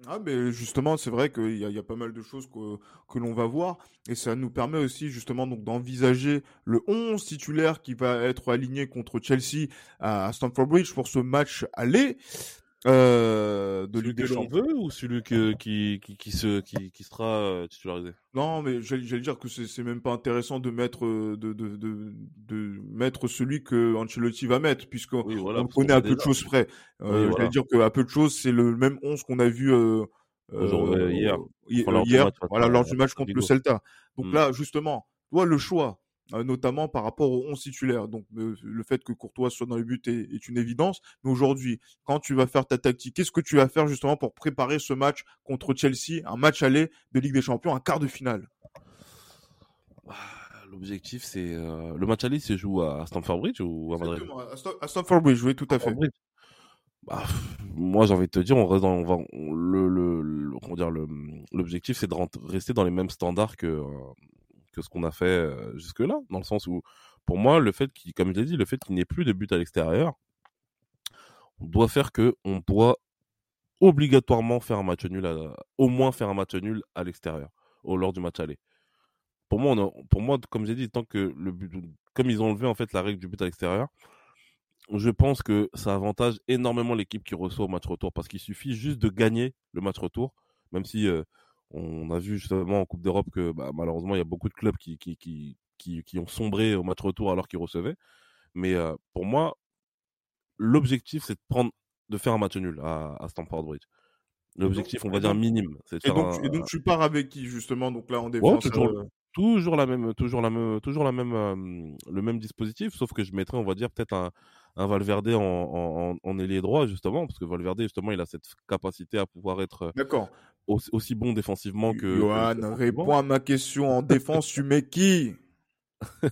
Ah, mais justement, c'est vrai qu'il y, y, a pas mal de choses que, que l'on va voir. Et ça nous permet aussi, justement, donc d'envisager le 11 titulaire qui va être aligné contre Chelsea à Stamford Bridge pour ce match aller. Euh, de Ligue des Champions. ou celui que, qui, qui, qui, se, qui, qui sera euh, titularisé? Non, mais j'allais dire que c'est même pas intéressant de mettre euh, de, de, de, de, mettre celui que Ancelotti va mettre puisqu'on on connaît à peu de choses près. Euh, j'allais dire que à peu de choses, c'est le même 11 qu'on a vu euh, hier, hier, voilà, lors du match contre le Celta. Donc mm. là, justement, toi, le choix notamment par rapport aux 11 titulaires. Donc le fait que Courtois soit dans le but est, une évidence. Mais aujourd'hui, quand tu vas faire ta tactique, qu'est-ce que tu vas faire justement pour préparer ce match contre Chelsea, un match aller de Ligue des Champions, un quart de finale? Ah, L'objectif, c'est euh, le match aller se joue à Stamford Bridge ou à Madrid? À Stamford Bridge, oui, tout à fait. Bah, moi, j'ai envie de te dire, on reste dans, on va, le, le, comment dire, l'objectif, c'est de rester dans les mêmes standards que, euh, que ce qu'on a fait jusque-là, dans le sens où, pour moi, le fait qu'il, comme je l'ai dit, le fait qu'il n'ait plus de but à l'extérieur, on doit faire que on doit obligatoirement faire un match nul, au moins faire un match nul à l'extérieur, au lors du match aller. Pour moi, pour moi, comme j'ai dit, tant que le but, comme ils ont enlevé en fait la règle du but à l'extérieur, je pense que ça avantage énormément l'équipe qui reçoit au match retour parce qu'il suffit juste de gagner le match retour, même si on a vu justement en Coupe d'Europe que bah, malheureusement il y a beaucoup de clubs qui, qui, qui, qui, ont sombré au match retour alors qu'ils recevaient. Mais euh, pour moi, l'objectif c'est de prendre, de faire un match nul à, à Stamford Bridge. L'objectif, on va dire minime. Et donc, et, donc, tu pars avec qui justement donc là en défense toujours, euh, toujours, la même, toujours la même, toujours la même, euh, le même dispositif, sauf que je mettrais, on va dire peut-être un, un Valverde en, en, en, ailier droit, justement, parce que Valverde, justement, il a cette capacité à pouvoir être aussi, aussi, bon défensivement que. Johan, réponds à ma question. En défense, tu mets qui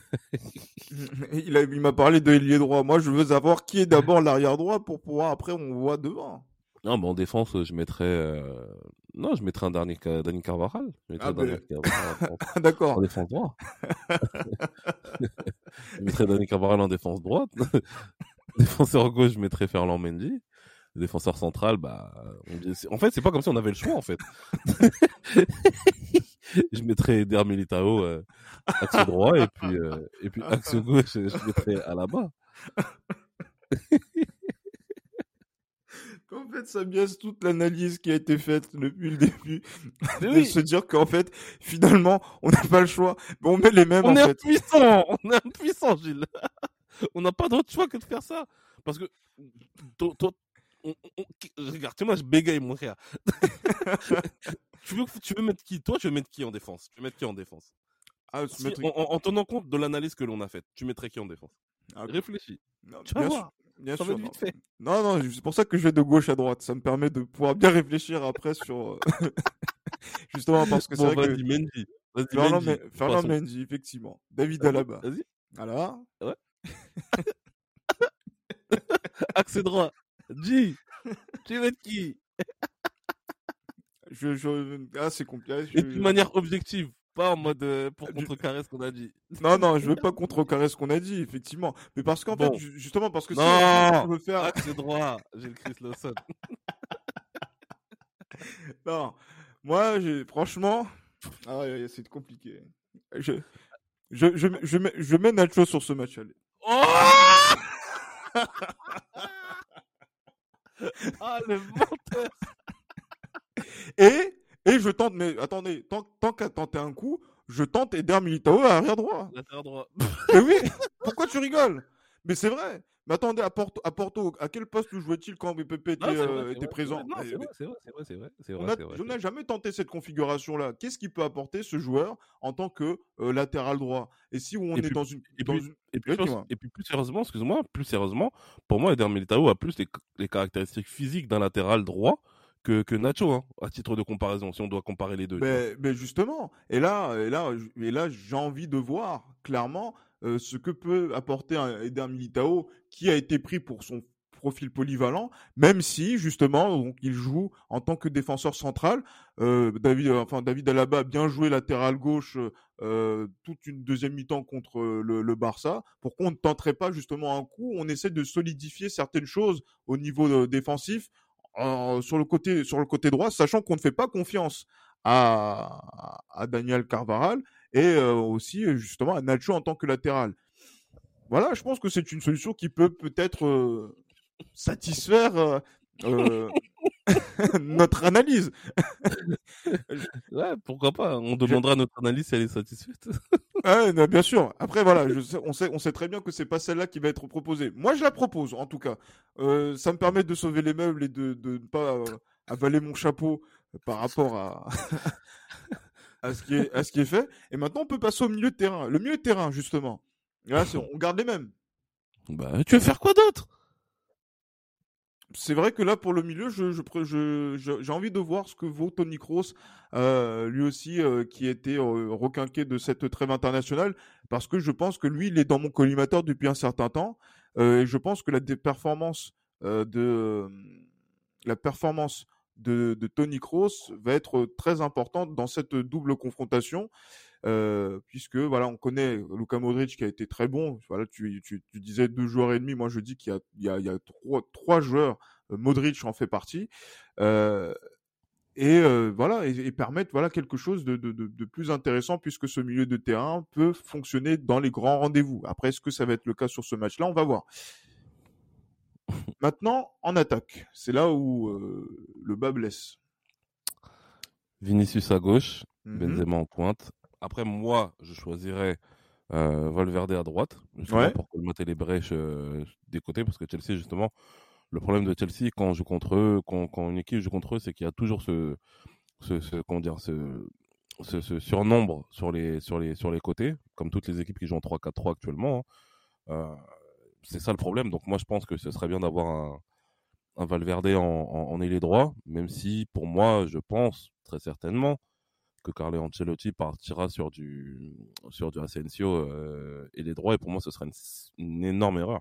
il, il m'a parlé de ailier droit. Moi, je veux savoir qui est d'abord l'arrière droit pour pouvoir après on voit devant. Non, mais en défense, je mettrais. Euh... Non, je mettrais un dernier Dani Carvajal. Ah, D'accord. En défense droite. je mettrais Dani Carvajal en défense droite. Défenseur gauche, je mettrais Ferland Mendy. Défenseur central, bah. En fait, c'est pas comme si on avait le choix, en fait. je mettrais Eder Militao euh, axe droit et puis, euh, et puis axe gauche, je mettrais à la bas. En fait, ça biaise toute l'analyse qui a été faite depuis le début. de se dire qu'en fait, finalement, on n'a pas le choix. Mais on met les mêmes, on en est fait. impuissant On est impuissant, Gilles On n'a pas d'autre choix que de faire ça. Parce que, toi, regarde, tu moi, je bégaye, mon frère. tu, veux, tu veux mettre qui? Toi, tu veux mettre qui en défense? Tu veux mettre qui en défense? Ah, en, tenant compte de l'analyse que l'on a faite, tu mettrais qui en défense? Ah, Réfléchis. tu vas voir. Bien sûr. Vite fait. Non, non, c'est pour ça que je vais de gauche à droite. Ça me permet de pouvoir bien réfléchir après sur. Euh, justement parce que c'est vrai que. Mendy. Fernand Mendy. Mendy, effectivement. David Alaba. Vas-y. Alors? Ouais. Axe droit. G. Tu veux être qui? Je, je... Ah, c'est compliqué. Et de manière objective, pas en mode euh, pour contrecarrer ce qu'on a dit. Non, non, je veux pas contrecarrer ce qu'on a dit, effectivement. Mais parce qu'en fait, justement, parce que non, veut faire. Axe droit, j'ai le Chris Lawson. non, moi, franchement. Ah, c'est compliqué. Je, je, je, je, mets, je mets Nacho sur ce match. Allez. Oh ah, le menteur Et et je tente, mais attendez, tant, tant qu'à tenter un coup, je tente Eder Militao à arrière droit. Arrière droit. Et oui, pourquoi tu rigoles? Mais c'est vrai. Mais attendez, à Porto, à, Porto, à quel poste jouait-il quand BPP était, était présent? C'est vrai, c'est vrai, c'est vrai. Je n'ai jamais tenté cette configuration-là. Qu'est-ce qu'il peut apporter ce joueur en tant que euh, latéral droit? Et si on est dans une, et, puis, et, puis, et, puis, plus sérieusement, excuse-moi, plus sérieusement, pour moi, Eder Militao a plus les, les caractéristiques physiques d'un latéral droit que, que Nacho, hein, à titre de comparaison, si on doit comparer les deux. Mais, mais justement, et là, et là, et là j'ai envie de voir clairement euh, ce que peut apporter un Eder Militao qui a été pris pour son profil polyvalent, même si justement il joue en tant que défenseur central. Euh, David, enfin David Alaba a bien joué latéral gauche euh, toute une deuxième mi-temps contre le, le, Barça. Pourquoi on ne tenterait pas justement un coup On essaie de solidifier certaines choses au niveau défensif sur le côté sur le côté droit, sachant qu'on ne fait pas confiance à, à Daniel Carvaral et euh, aussi justement à Nacho en tant que latéral. Voilà, je pense que c'est une solution qui peut peut-être euh, satisfaire euh, notre analyse. ouais, pourquoi pas On demandera notre analyse si elle est satisfaite. ouais, bien sûr. Après, voilà, je sais, on, sait, on sait très bien que c'est pas celle-là qui va être proposée. Moi, je la propose, en tout cas. Euh, ça me permet de sauver les meubles et de, de ne pas euh, avaler mon chapeau par rapport à, à, ce qui est, à ce qui est fait. Et maintenant, on peut passer au milieu de terrain. Le milieu de terrain, justement. Là, on garde les mêmes. Bah, tu veux faire quoi d'autre? C'est vrai que là, pour le milieu, je, je, j'ai envie de voir ce que vaut Tony Kroos, euh, lui aussi, euh, qui était euh, requinqué de cette trêve internationale, parce que je pense que lui, il est dans mon collimateur depuis un certain temps, et je pense que la performance de la performance de, Tony Kroos va être très importante dans cette double confrontation. Euh, puisque voilà, on connaît Luka Modric qui a été très bon. Voilà, tu, tu, disais deux joueurs et demi. Moi, je dis qu'il y a, il y a, trois, trois joueurs. Euh, Modric en fait partie. Euh, et voilà, et, et, permettre voilà quelque chose de, de, de, plus intéressant puisque ce milieu de terrain peut fonctionner dans les grands rendez-vous. Après, est-ce que ça va être le cas sur ce match-là? On va voir. Maintenant, en attaque, c'est là où euh, le bas blesse. Vinicius à gauche, mmh Benzema en pointe, après, moi, je choisirais euh, Valverde à droite, ouais. pour colmater les brèches euh, des côtés, parce que Chelsea, justement, le problème de Chelsea quand on joue contre eux, quand, quand une équipe joue contre eux, c'est qu'il y a toujours ce, ce, ce, comment dire, ce, ce, ce, surnombre sur les, sur, les, sur les côtés, comme toutes les équipes qui jouent en 3-4-3 actuellement. Hein. Euh, c'est ça le problème. Donc moi, je pense que ce serait bien d'avoir un, Valverde en, en, ailier droit, même si pour moi, je pense très certainement que Carlo Ancelotti partira sur du sur du Asensio euh, et les droits et pour moi ce serait une, énorme erreur.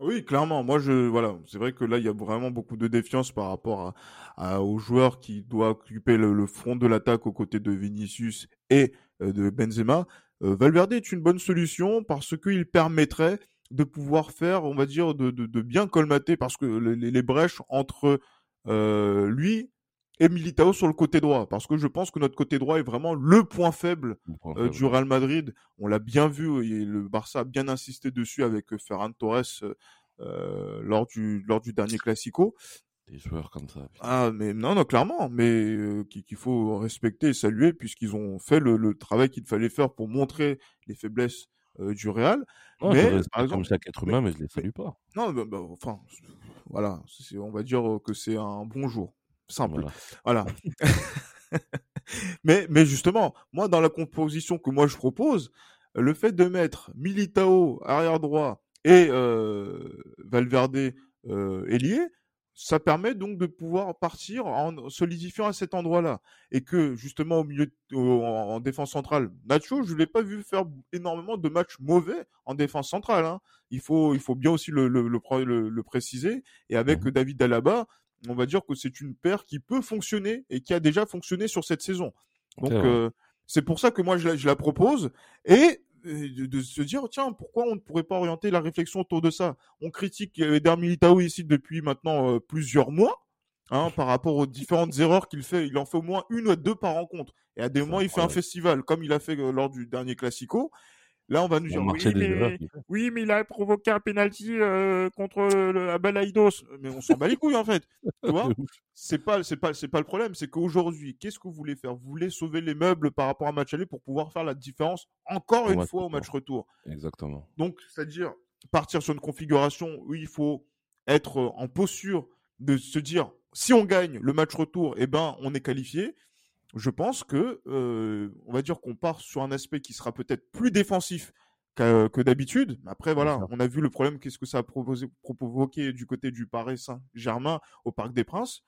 Oui, clairement. Moi, je voilà, c'est vrai que là, il y a vraiment beaucoup de défiance par rapport à, aux joueurs qui doivent occuper le, front de l'attaque aux côtés de Vinicius et euh, de Benzema. Euh, Valverde est une bonne solution parce qu'il permettrait de pouvoir faire, on va dire, de, de, bien colmater parce que les, les brèches entre lui et Militao sur le côté droit, parce que je pense que notre côté droit est vraiment le point faible, euh, du Real Madrid. On l'a bien vu, et le Barça a bien insisté dessus avec euh, Ferran Torres euh, lors du lors du dernier Classico. Des joueurs comme ça. Ah mais non non clairement, mais qu'il faut respecter et saluer puisqu'ils ont fait le, travail qu'il fallait faire pour montrer les faiblesses du Real. mais par exemple, comme chaque être humain, mais, je les salue pas. Non, bah, bah, enfin, voilà, on va dire que c'est un bon jour simple. Voilà. mais, mais justement, moi, dans la composition que moi je propose, le fait de mettre Militao arrière droit et euh, Valverde euh, ailier, ça permet donc de pouvoir partir en solidifiant à cet endroit-là. Et que justement au milieu, en, défense centrale, Nacho, je ne l'ai pas vu faire énormément de matchs mauvais en défense centrale. Hein. Il faut, il faut bien aussi le, le, le, préciser. Et avec mmh David Alaba, on va dire que c'est une paire qui peut fonctionner et qui a déjà fonctionné sur cette saison. Donc euh, c'est pour ça que moi je la, propose et de, se dire tiens pourquoi on ne pourrait pas orienter la réflexion autour de ça? On critique Eder Militao ici depuis maintenant euh, plusieurs mois. Hein, par rapport aux différentes erreurs qu'il fait, il en fait au moins une ou deux par rencontre. Et à des moments, il fait un festival, comme il a fait euh, lors du dernier Classico. Là, on va nous dire oui mais, il a provoqué un penalty euh, contre le Abalaïdos. Mais on s'en bat les couilles en fait. Tu vois? C'est pas c'est pas c'est pas le problème, c'est qu'aujourd'hui, qu'est-ce que vous voulez faire? Vous voulez sauver les meubles par rapport à un match aller pour pouvoir faire la différence encore une fois au match retour? Exactement. Donc, c'est-à-dire partir sur une configuration où il faut être en posture de se dire si on gagne le match retour, eh ben on est qualifié je pense que euh, on va dire qu'on part sur un aspect qui sera peut-être plus défensif que d'habitude. Après, voilà, on a vu le problème, qu'est-ce que ça a provoqué du côté du Paris Saint-Germain au Parc des Princes,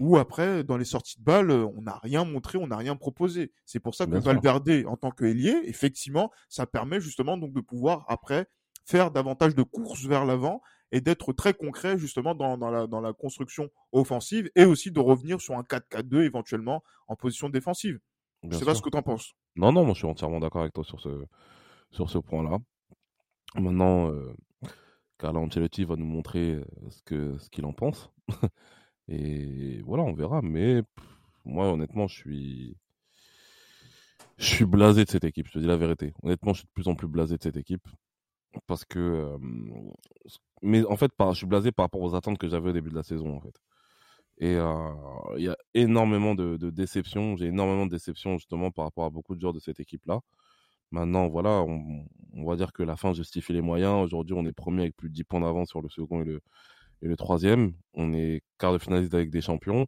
où après, dans les sorties de balles, on n'a rien montré, on n'a rien proposé. C'est pour ça que Valverde, en tant qu'ailier, effectivement, ça permet justement donc de pouvoir après faire davantage de courses vers l'avant et d'être très concret justement dans, dans, la, dans la construction offensive et aussi de revenir sur un 4-4-2 éventuellement en position défensive. je sais pas ce que tu en penses. Non, non, moi je suis entièrement d'accord avec toi sur ce, sur ce point-là. Maintenant, euh, Carlo Ancelotti va nous montrer euh, ce qu'il en pense. et voilà, on verra. Mais moi, honnêtement, je suis. Je suis blasé de cette équipe, je te dis la vérité. Honnêtement, je suis de plus en plus blasé de cette équipe parce que mais en fait je suis blasé par rapport aux attentes que j'avais au début de la saison en fait. Et il y a énormément de, déceptions j'ai énormément de déceptions justement par rapport à beaucoup de joueurs de cette équipe là maintenant voilà on, va dire que la fin justifie les moyens. Aujourd'hui on est premier avec plus de 10 points d'avance sur le second et et le troisième. On est quart de finaliste avec des champions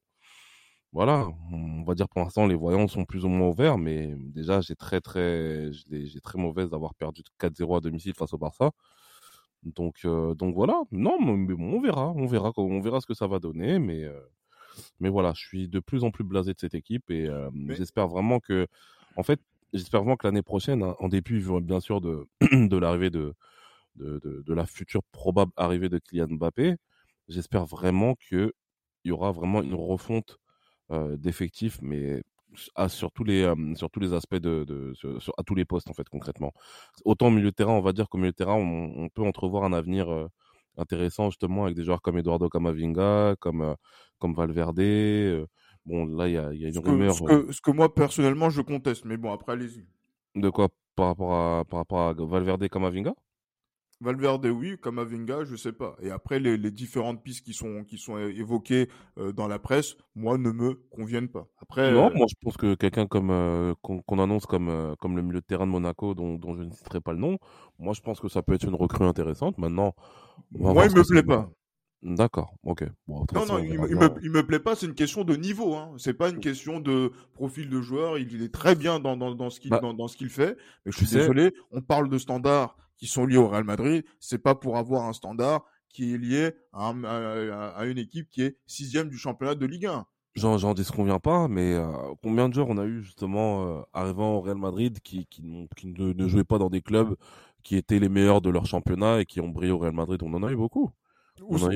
voilà, on va dire pour l'instant les voyants sont plus ou moins ouverts, mais déjà j'ai très très j'ai très mauvaise d'avoir perdu 4-0 à domicile face au Barça. Donc euh, donc voilà, non mais on verra, on verra on verra ce que ça va donner, mais euh, mais voilà, je suis de plus en plus blasé de cette équipe et euh, j'espère vraiment que en fait j'espère vraiment que l'année prochaine, hein, en dépit bien sûr de de l'arrivée de de, de de la future probable arrivée de Kylian Mbappé, j'espère vraiment que il y aura vraiment une refonte d'effectifs, mais à, sur, tous les, sur tous les aspects, de, de sur, à tous les postes, en fait, concrètement. Autant au milieu de terrain, on va dire qu'au milieu de terrain, on, peut entrevoir un avenir intéressant, justement, avec des joueurs comme Eduardo Camavinga, comme, comme Valverde. Bon, là, il y a, y a, une rumeur. ce, que, ce que moi, personnellement, je conteste, mais bon, après, allez-y. De quoi? Par rapport à, par rapport à Valverde Camavinga? Valverde, oui, comme Avinga, je sais pas. Et après, les, différentes pistes qui sont, qui sont évoquées euh, dans la presse, moi, ne me conviennent pas. Après, non, euh, moi, je pense que quelqu'un comme euh, qu'on annonce comme comme le milieu de terrain de Monaco, dont, dont, je ne citerai pas le nom, moi, je pense que ça peut être une recrue intéressante. Maintenant, moi, il me plaît pas. D'accord, ok. non, non, il, me, me, plaît pas, c'est une question de niveau. Hein. C'est pas une question de profil de joueur. Il, est très bien dans, dans, dans ce qu'il bah dans, dans, ce qu'il fait. Mais je suis désolé, on parle de standards qui sont liés au Real Madrid. C'est pas pour avoir un standard qui est lié à, une équipe qui est sixième du championnat de Ligue 1. J'en disconviens pas, mais euh, combien de joueurs on a eu justement euh, arrivant au Real Madrid qui, qui, ne, jouaient pas dans des clubs qui étaient les meilleurs de leur championnat et qui ont brillé au Real Madrid? On en a eu beaucoup. Ce sont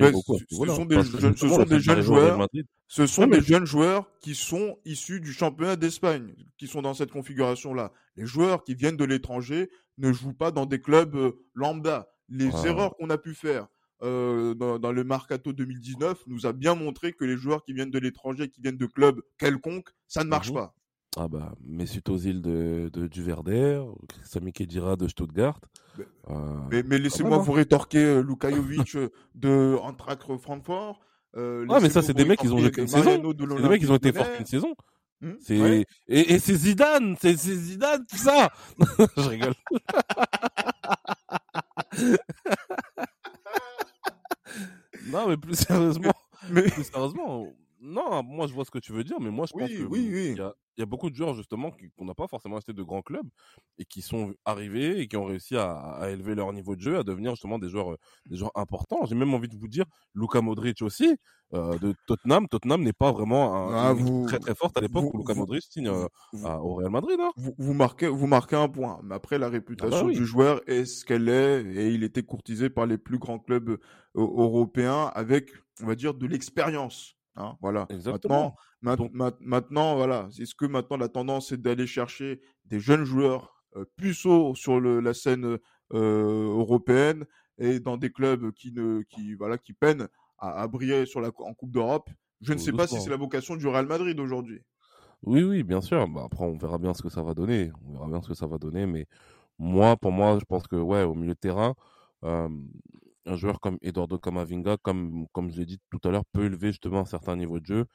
des, jeunes, ce sont des jeunes joueurs. Ce sont des jeunes joueurs qui sont issus du championnat d'Espagne, qui sont dans cette configuration-là. Les joueurs qui viennent de l'étranger ne jouent pas dans des clubs euh, lambda. Les ah. erreurs qu'on a pu faire, euh, dans, le Mercato 2019 nous a bien montré que les joueurs qui viennent de l'étranger, qui viennent de clubs quelconques, ça ne marche mmh pas. Ah bah, Mesut Ozil de, de, du Verder, Sami Khedira de Stuttgart. Mais, euh, mais, laissez-moi vous rétorquer euh, Luka Jovic de Eintracht Francfort. Euh, ah mais ça c'est des mecs qui ont joué une saison. C'est des mecs qui ont été forts une saison. Mmh, c'est et, et c'est Zidane, c'est Zidane tout ça. Je rigole. Non, mais plus sérieusement, mais... plus sérieusement, non, moi je vois ce que tu veux dire, mais moi je pense que oui, oui. Il, y a, y, a, beaucoup de joueurs justement qu'on n'a pas forcément acheté de grands clubs et qui sont arrivés et qui ont réussi à, à, élever leur niveau de jeu, à devenir justement des joueurs, des joueurs importants. J'ai même envie de vous dire, Luka Modric aussi euh, de Tottenham. Tottenham n'est pas vraiment un, ah, vous, très très forte à l'époque où Luka Modric signe euh, au Real Madrid. Hein. Vous, vous, marquez, vous marquez un point, mais après la réputation ah bah du joueur est ce qu'elle est et il était courtisé par les plus grands clubs euh, européens avec, on va dire, de l'expérience. Hein, voilà. Exactement. Maintenant, maintenant, voilà. Est-ce que maintenant la tendance est d'aller chercher des jeunes joueurs euh, plus sur le, la scène euh, européenne et dans des clubs qui ne, qui voilà, qui peinent à, à briller sur la en Coupe d'Europe Je ne sais pas si c'est la vocation du Real Madrid aujourd'hui. Oui, oui, bien sûr. Bah, après, on verra bien ce que ça va donner. On verra bien ce que ça va donner, mais moi, pour moi, je pense que ouais, au milieu de terrain, euh, un joueur comme Eduardo Camavinga, comme, comme je l'ai dit tout à l'heure, peut élever justement un certain niveau de jeu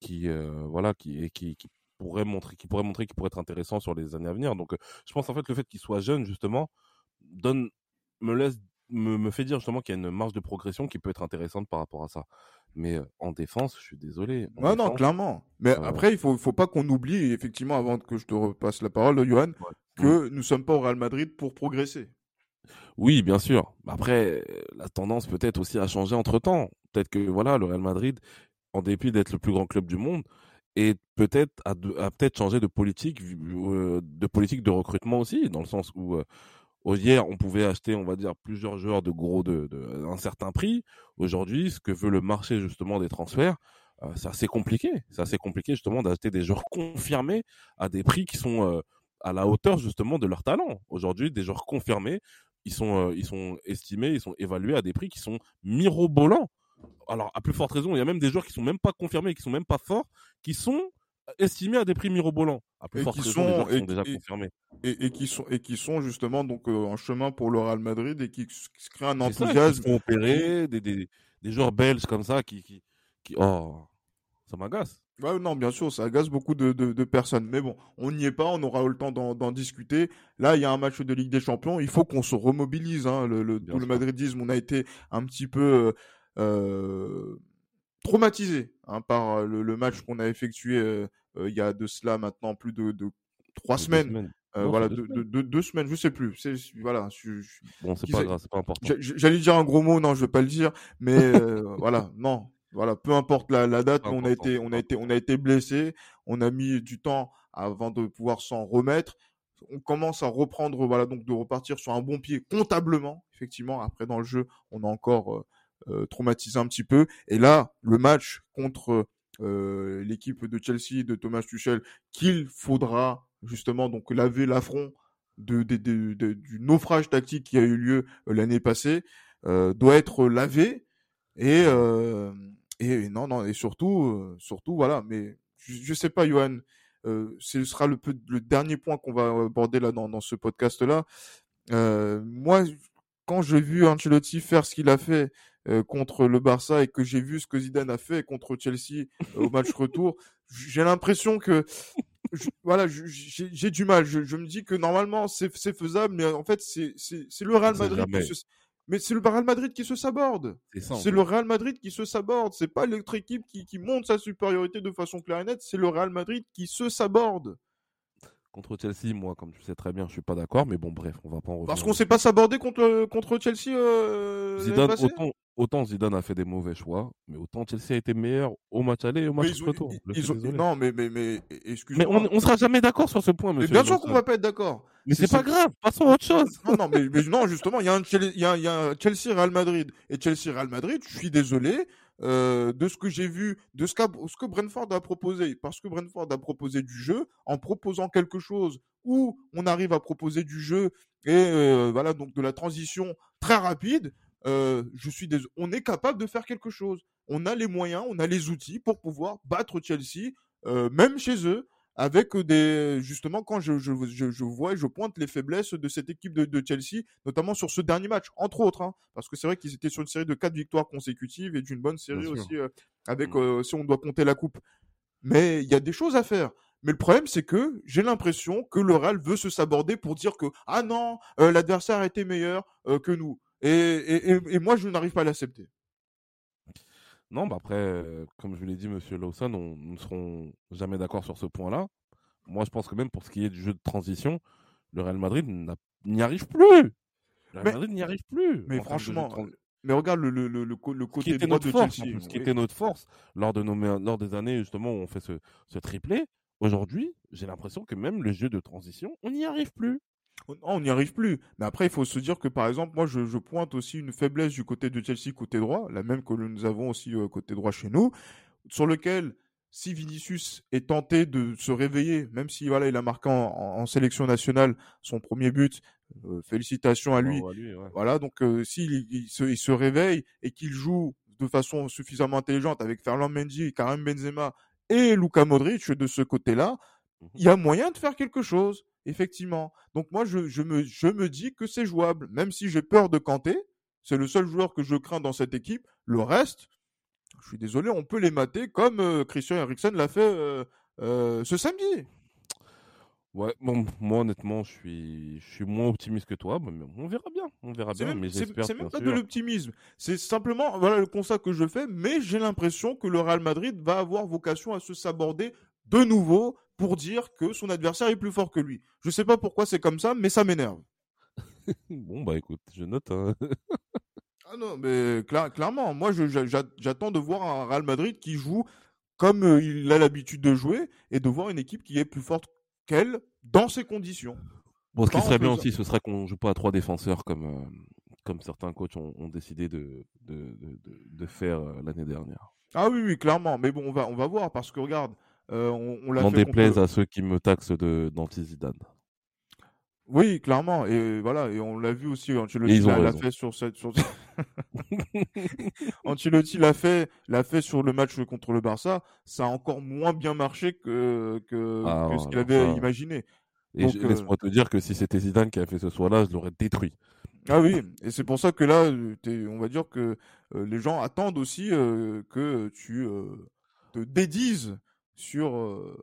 qui, euh, voilà, qui, qui, qui, pourrait montrer, qui pourrait montrer qu'il pourrait être intéressant sur les années à venir. Donc, euh, je pense en fait le fait qu'il soit jeune, justement, donne, me laisse, me, me fait dire justement qu'il y a une marge de progression qui peut être intéressante par rapport à ça. Mais euh, en défense, je suis désolé. Non, non, clairement. Mais après, il faut, faut pas qu'on oublie, effectivement, avant que je te repasse la parole, Johan, que nous sommes pas au Real Madrid pour progresser. Oui, bien sûr. Après, la tendance peut-être aussi à changer entre temps. Peut-être que voilà, le Real Madrid, en dépit d'être le plus grand club du monde, peut-être a, peut-être changé de politique, euh, de politique de recrutement aussi, dans le sens où euh, hier on pouvait acheter, on va dire, plusieurs joueurs de gros de, de un certain prix. Aujourd'hui, ce que veut le marché justement des transferts, euh, c'est assez compliqué. C'est assez compliqué justement d'acheter des joueurs confirmés à des prix qui sont euh, à la hauteur justement de leur talent. Aujourd'hui, des joueurs confirmés ils sont, euh, ils sont estimés, ils sont évalués à des prix qui sont mirobolants. Alors, à plus forte raison, il y a même des joueurs qui sont même pas confirmés, qui sont même pas forts, qui sont estimés à des prix mirobolants. À plus forte raison, sont, qui sont déjà confirmés. Et, qui sont, et qui sont justement donc euh, en chemin pour le Real Madrid et qui, créent un enthousiasme. Ça, opérés, des, des, des, joueurs belges comme ça qui, qui, qui oh, ça m'agace. Ouais, non, bien sûr, ça agace beaucoup de, de, de personnes. Mais bon, on n'y est pas, on aura le temps d'en discuter. Là, il y a un match de Ligue des Champions, il faut qu'on se remobilise. Hein, le, le, tout le madridisme, on a été un petit peu euh, traumatisé hein, par euh, le, le match qu'on a effectué euh, euh, il y a de cela maintenant plus de, de trois semaines. semaines. Euh, voilà, deux, semaines. Deux, deux, semaines, je sais plus. C'est, voilà. Je, je, bon, c'est pas grave, c'est pas important. J'allais dire un gros mot, non, je vais pas le dire, mais euh, voilà, non, voilà, peu importe la, la date, on a été, on a été, on a été blessé. On a mis du temps avant de pouvoir s'en remettre. On commence à reprendre, voilà, donc de repartir sur un bon pied comptablement. Effectivement, après dans le jeu, on a encore euh, euh traumatisé un petit peu. Et là, le match contre euh, l'équipe de Chelsea de Thomas Tuchel, qu'il faudra justement donc laver l'affront de, de, de, du naufrage tactique qui a eu lieu l'année passée, euh, doit être lavé et et non, non, et surtout, euh, surtout, voilà. Mais je, je sais pas, Johan. Euh, ce sera le, le dernier point qu'on va aborder là dans, dans ce podcast-là. Euh, moi, quand j'ai vu Ancelotti faire ce qu'il a fait contre le Barça et que j'ai vu ce que Zidane a fait contre Chelsea au match retour, j'ai l'impression que je, voilà, j'ai du mal. Je, je, me dis que normalement c'est faisable, mais en fait c'est le Real Madrid Mais c'est le Real Madrid qui se saborde. C'est le Real Madrid qui se saborde. C'est pas l'autre équipe qui, qui monte sa supériorité de façon claire et nette. C'est le Real Madrid qui se saborde. Contre Chelsea, moi, comme tu sais très bien, je suis pas d'accord, mais bon, bref, on va pas en revenir. Parce qu'on s'est pas sabordé contre, contre Chelsea. Euh, Zidane, autant, autant, Zidane a fait des mauvais choix, mais autant Chelsea a été meilleur au match aller et au match retour. non, mais, mais, mais excuse-moi. Mais on, on sera jamais d'accord sur ce point, monsieur. bien sûr qu'on va pas être d'accord. Mais c'est pas grave, passons à autre chose. Non, non, mais, mais non, justement, il y, a un, il y, a, y a un Chelsea-Real Madrid. Et Chelsea-Real Madrid, je suis désolé, euh, de ce que j'ai vu, de ce, ce, que Brentford a proposé, parce que Brentford a proposé du jeu, en proposant quelque chose où on arrive à proposer du jeu et euh, voilà donc de la transition très rapide, euh, je suis on est capable de faire quelque chose. On a les moyens, on a les outils pour pouvoir battre Chelsea, même chez eux, avec des justement quand je, je, je, vois et je pointe les faiblesses de cette équipe de, de Chelsea, notamment sur ce dernier match, entre autres, hein, parce que c'est vrai qu'ils étaient sur une série de quatre victoires consécutives et d'une bonne série aussi euh, avec mmh. euh, si on doit compter la coupe. Mais il y a des choses à faire. Mais le problème, c'est que j'ai l'impression que le Real veut se saborder pour dire que ah non, euh, l'adversaire a été meilleur que nous. Et, et, et, moi, je n'arrive pas à l'accepter. Non, bah après, comme je l'ai dit, Monsieur Lawson, on ne serons jamais d'accord sur ce point-là. Moi, je pense que même pour ce qui est du jeu de transition, le Real Madrid n'y arrive plus. Le Real Madrid n'y arrive plus. Mais franchement, mais regarde le, le, le, le côté droit de force, Chelsea. Ce qui était notre force lors, de nos, lors des années justement où on fait ce, ce triplé. Aujourd'hui, j'ai l'impression que même le jeu de transition, on n'y arrive plus. On n'y arrive plus. Mais après, il faut se dire que, par exemple, moi, je, pointe aussi une faiblesse du côté de Chelsea côté droit, la même que nous avons aussi euh, côté droit chez nous, sur lequel, si Vinicius est tenté de se réveiller, même si voilà, il a marqué en, sélection nationale son premier but, euh, félicitations à lui. Voilà, donc euh, s'il il se, réveille et qu'il joue de façon suffisamment intelligente avec Ferland Mendy, Karim Benzema et Luka Modric de ce côté-là, mmh il y a moyen de faire quelque chose effectivement. Donc moi, je, je, me, je me dis que c'est jouable, même si j'ai peur de Kanté. C'est le seul joueur que je crains dans cette équipe. Le reste, je suis désolé, on peut les mater comme euh, Christian Eriksen l'a fait euh, euh, ce samedi. Ouais, bon, moi honnêtement, je suis, je suis moins optimiste que toi, mais on verra bien, on verra bien. mais j'espère. C'est même pas de l'optimisme, c'est simplement voilà le constat que je fais. Mais j'ai l'impression que le Real Madrid va avoir vocation à se saborder de nouveau pour dire que son adversaire est plus fort que lui. Je sais pas pourquoi c'est comme ça, mais ça m'énerve. bon, bah écoute, je note. Hein. ah non, mais clairement, moi j'attends de voir un Real Madrid qui joue comme euh, il a l'habitude de jouer et de voir une équipe qui est plus forte qu'elle dans ces conditions. Bon, ce qui serait bien aussi, ce serait qu'on joue pas à trois défenseurs comme, euh, comme certains coachs ont, décidé de, de, de, faire euh, l'année dernière. Ah oui, oui, clairement. Mais bon, on va, on va voir parce que regarde, euh, on, on l'a déplaise à ceux qui me taxent d'anti-Zidane. Oui, clairement. Et voilà, et on l'a vu aussi. Ancelotti l'a fait sur cette. Sur... Ancelotti l'a fait, l'a fait sur le match contre le Barça. Ça a encore moins bien marché que que, ah, ce qu'il avait imaginé. Et laisse-moi te dire que si c'était Zidane qui avait fait ce soir-là, je l'aurais détruit. Ah oui, et c'est pour ça que là, on va dire que euh, les gens attendent aussi euh, que tu te dédises sur, euh,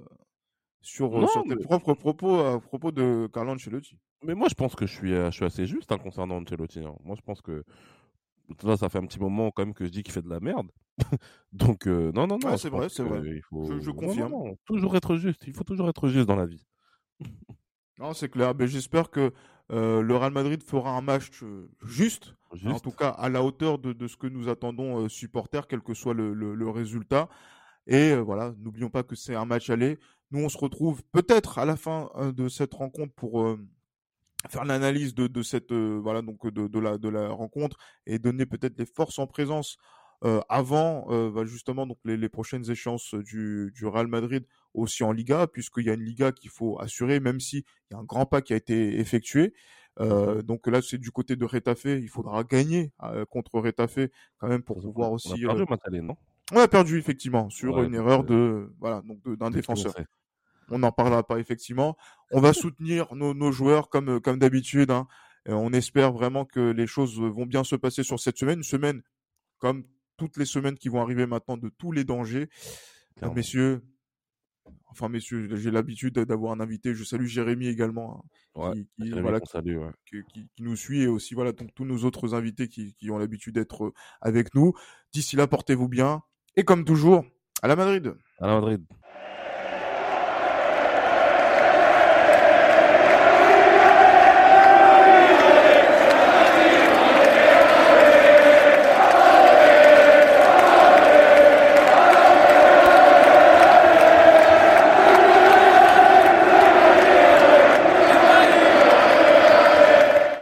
sur, sur tes propres propos à propos de Carlo Ancelotti. Mais moi, je pense que je suis, je suis assez juste hein, concernant Ancelotti. Hein. Moi, je pense que ça, ça fait un petit moment quand même que je dis qu'il fait de la merde. Donc, non, non, non. c'est vrai, c'est vrai. Il faut... je, confirme. toujours être juste. Il faut toujours être juste dans la vie. non, c'est clair. Mais j'espère que le Real Madrid fera un match juste, en tout cas à la hauteur de, de ce que nous attendons supporters, quel que soit le, le, le résultat. Et voilà, n'oublions pas que c'est un match aller. Nous, on se retrouve peut-être à la fin de cette rencontre pour faire l'analyse de, de cette voilà donc de, de, la de la rencontre et donner peut-être les forces en présence avant bah, justement donc les, les, prochaines échéances du, du Real Madrid aussi en Liga puisqu'il y a une Liga qu'il faut assurer même si il y a un grand pas qui a été effectué. Euh, donc là, c'est du côté de Retafe. Il faudra gagner contre Retafe quand même pour pouvoir aussi. On a perdu, non? On a perdu effectivement sur une erreur de voilà donc d'un défenseur. On n'en parlera pas effectivement. On va soutenir nos, nos, joueurs comme comme d'habitude. Hein. on espère vraiment que les choses vont bien se passer sur cette semaine, une semaine comme toutes les semaines qui vont arriver maintenant de tous les dangers. messieurs, Enfin, messieurs, j'ai l'habitude d'avoir un invité. Je salue Jérémy également, hein, qui, qui, nous suit et aussi voilà donc tous nos autres invités qui, qui ont l'habitude d'être avec nous. D'ici là, portez-vous bien et comme toujours, à la Madrid. À la Madrid.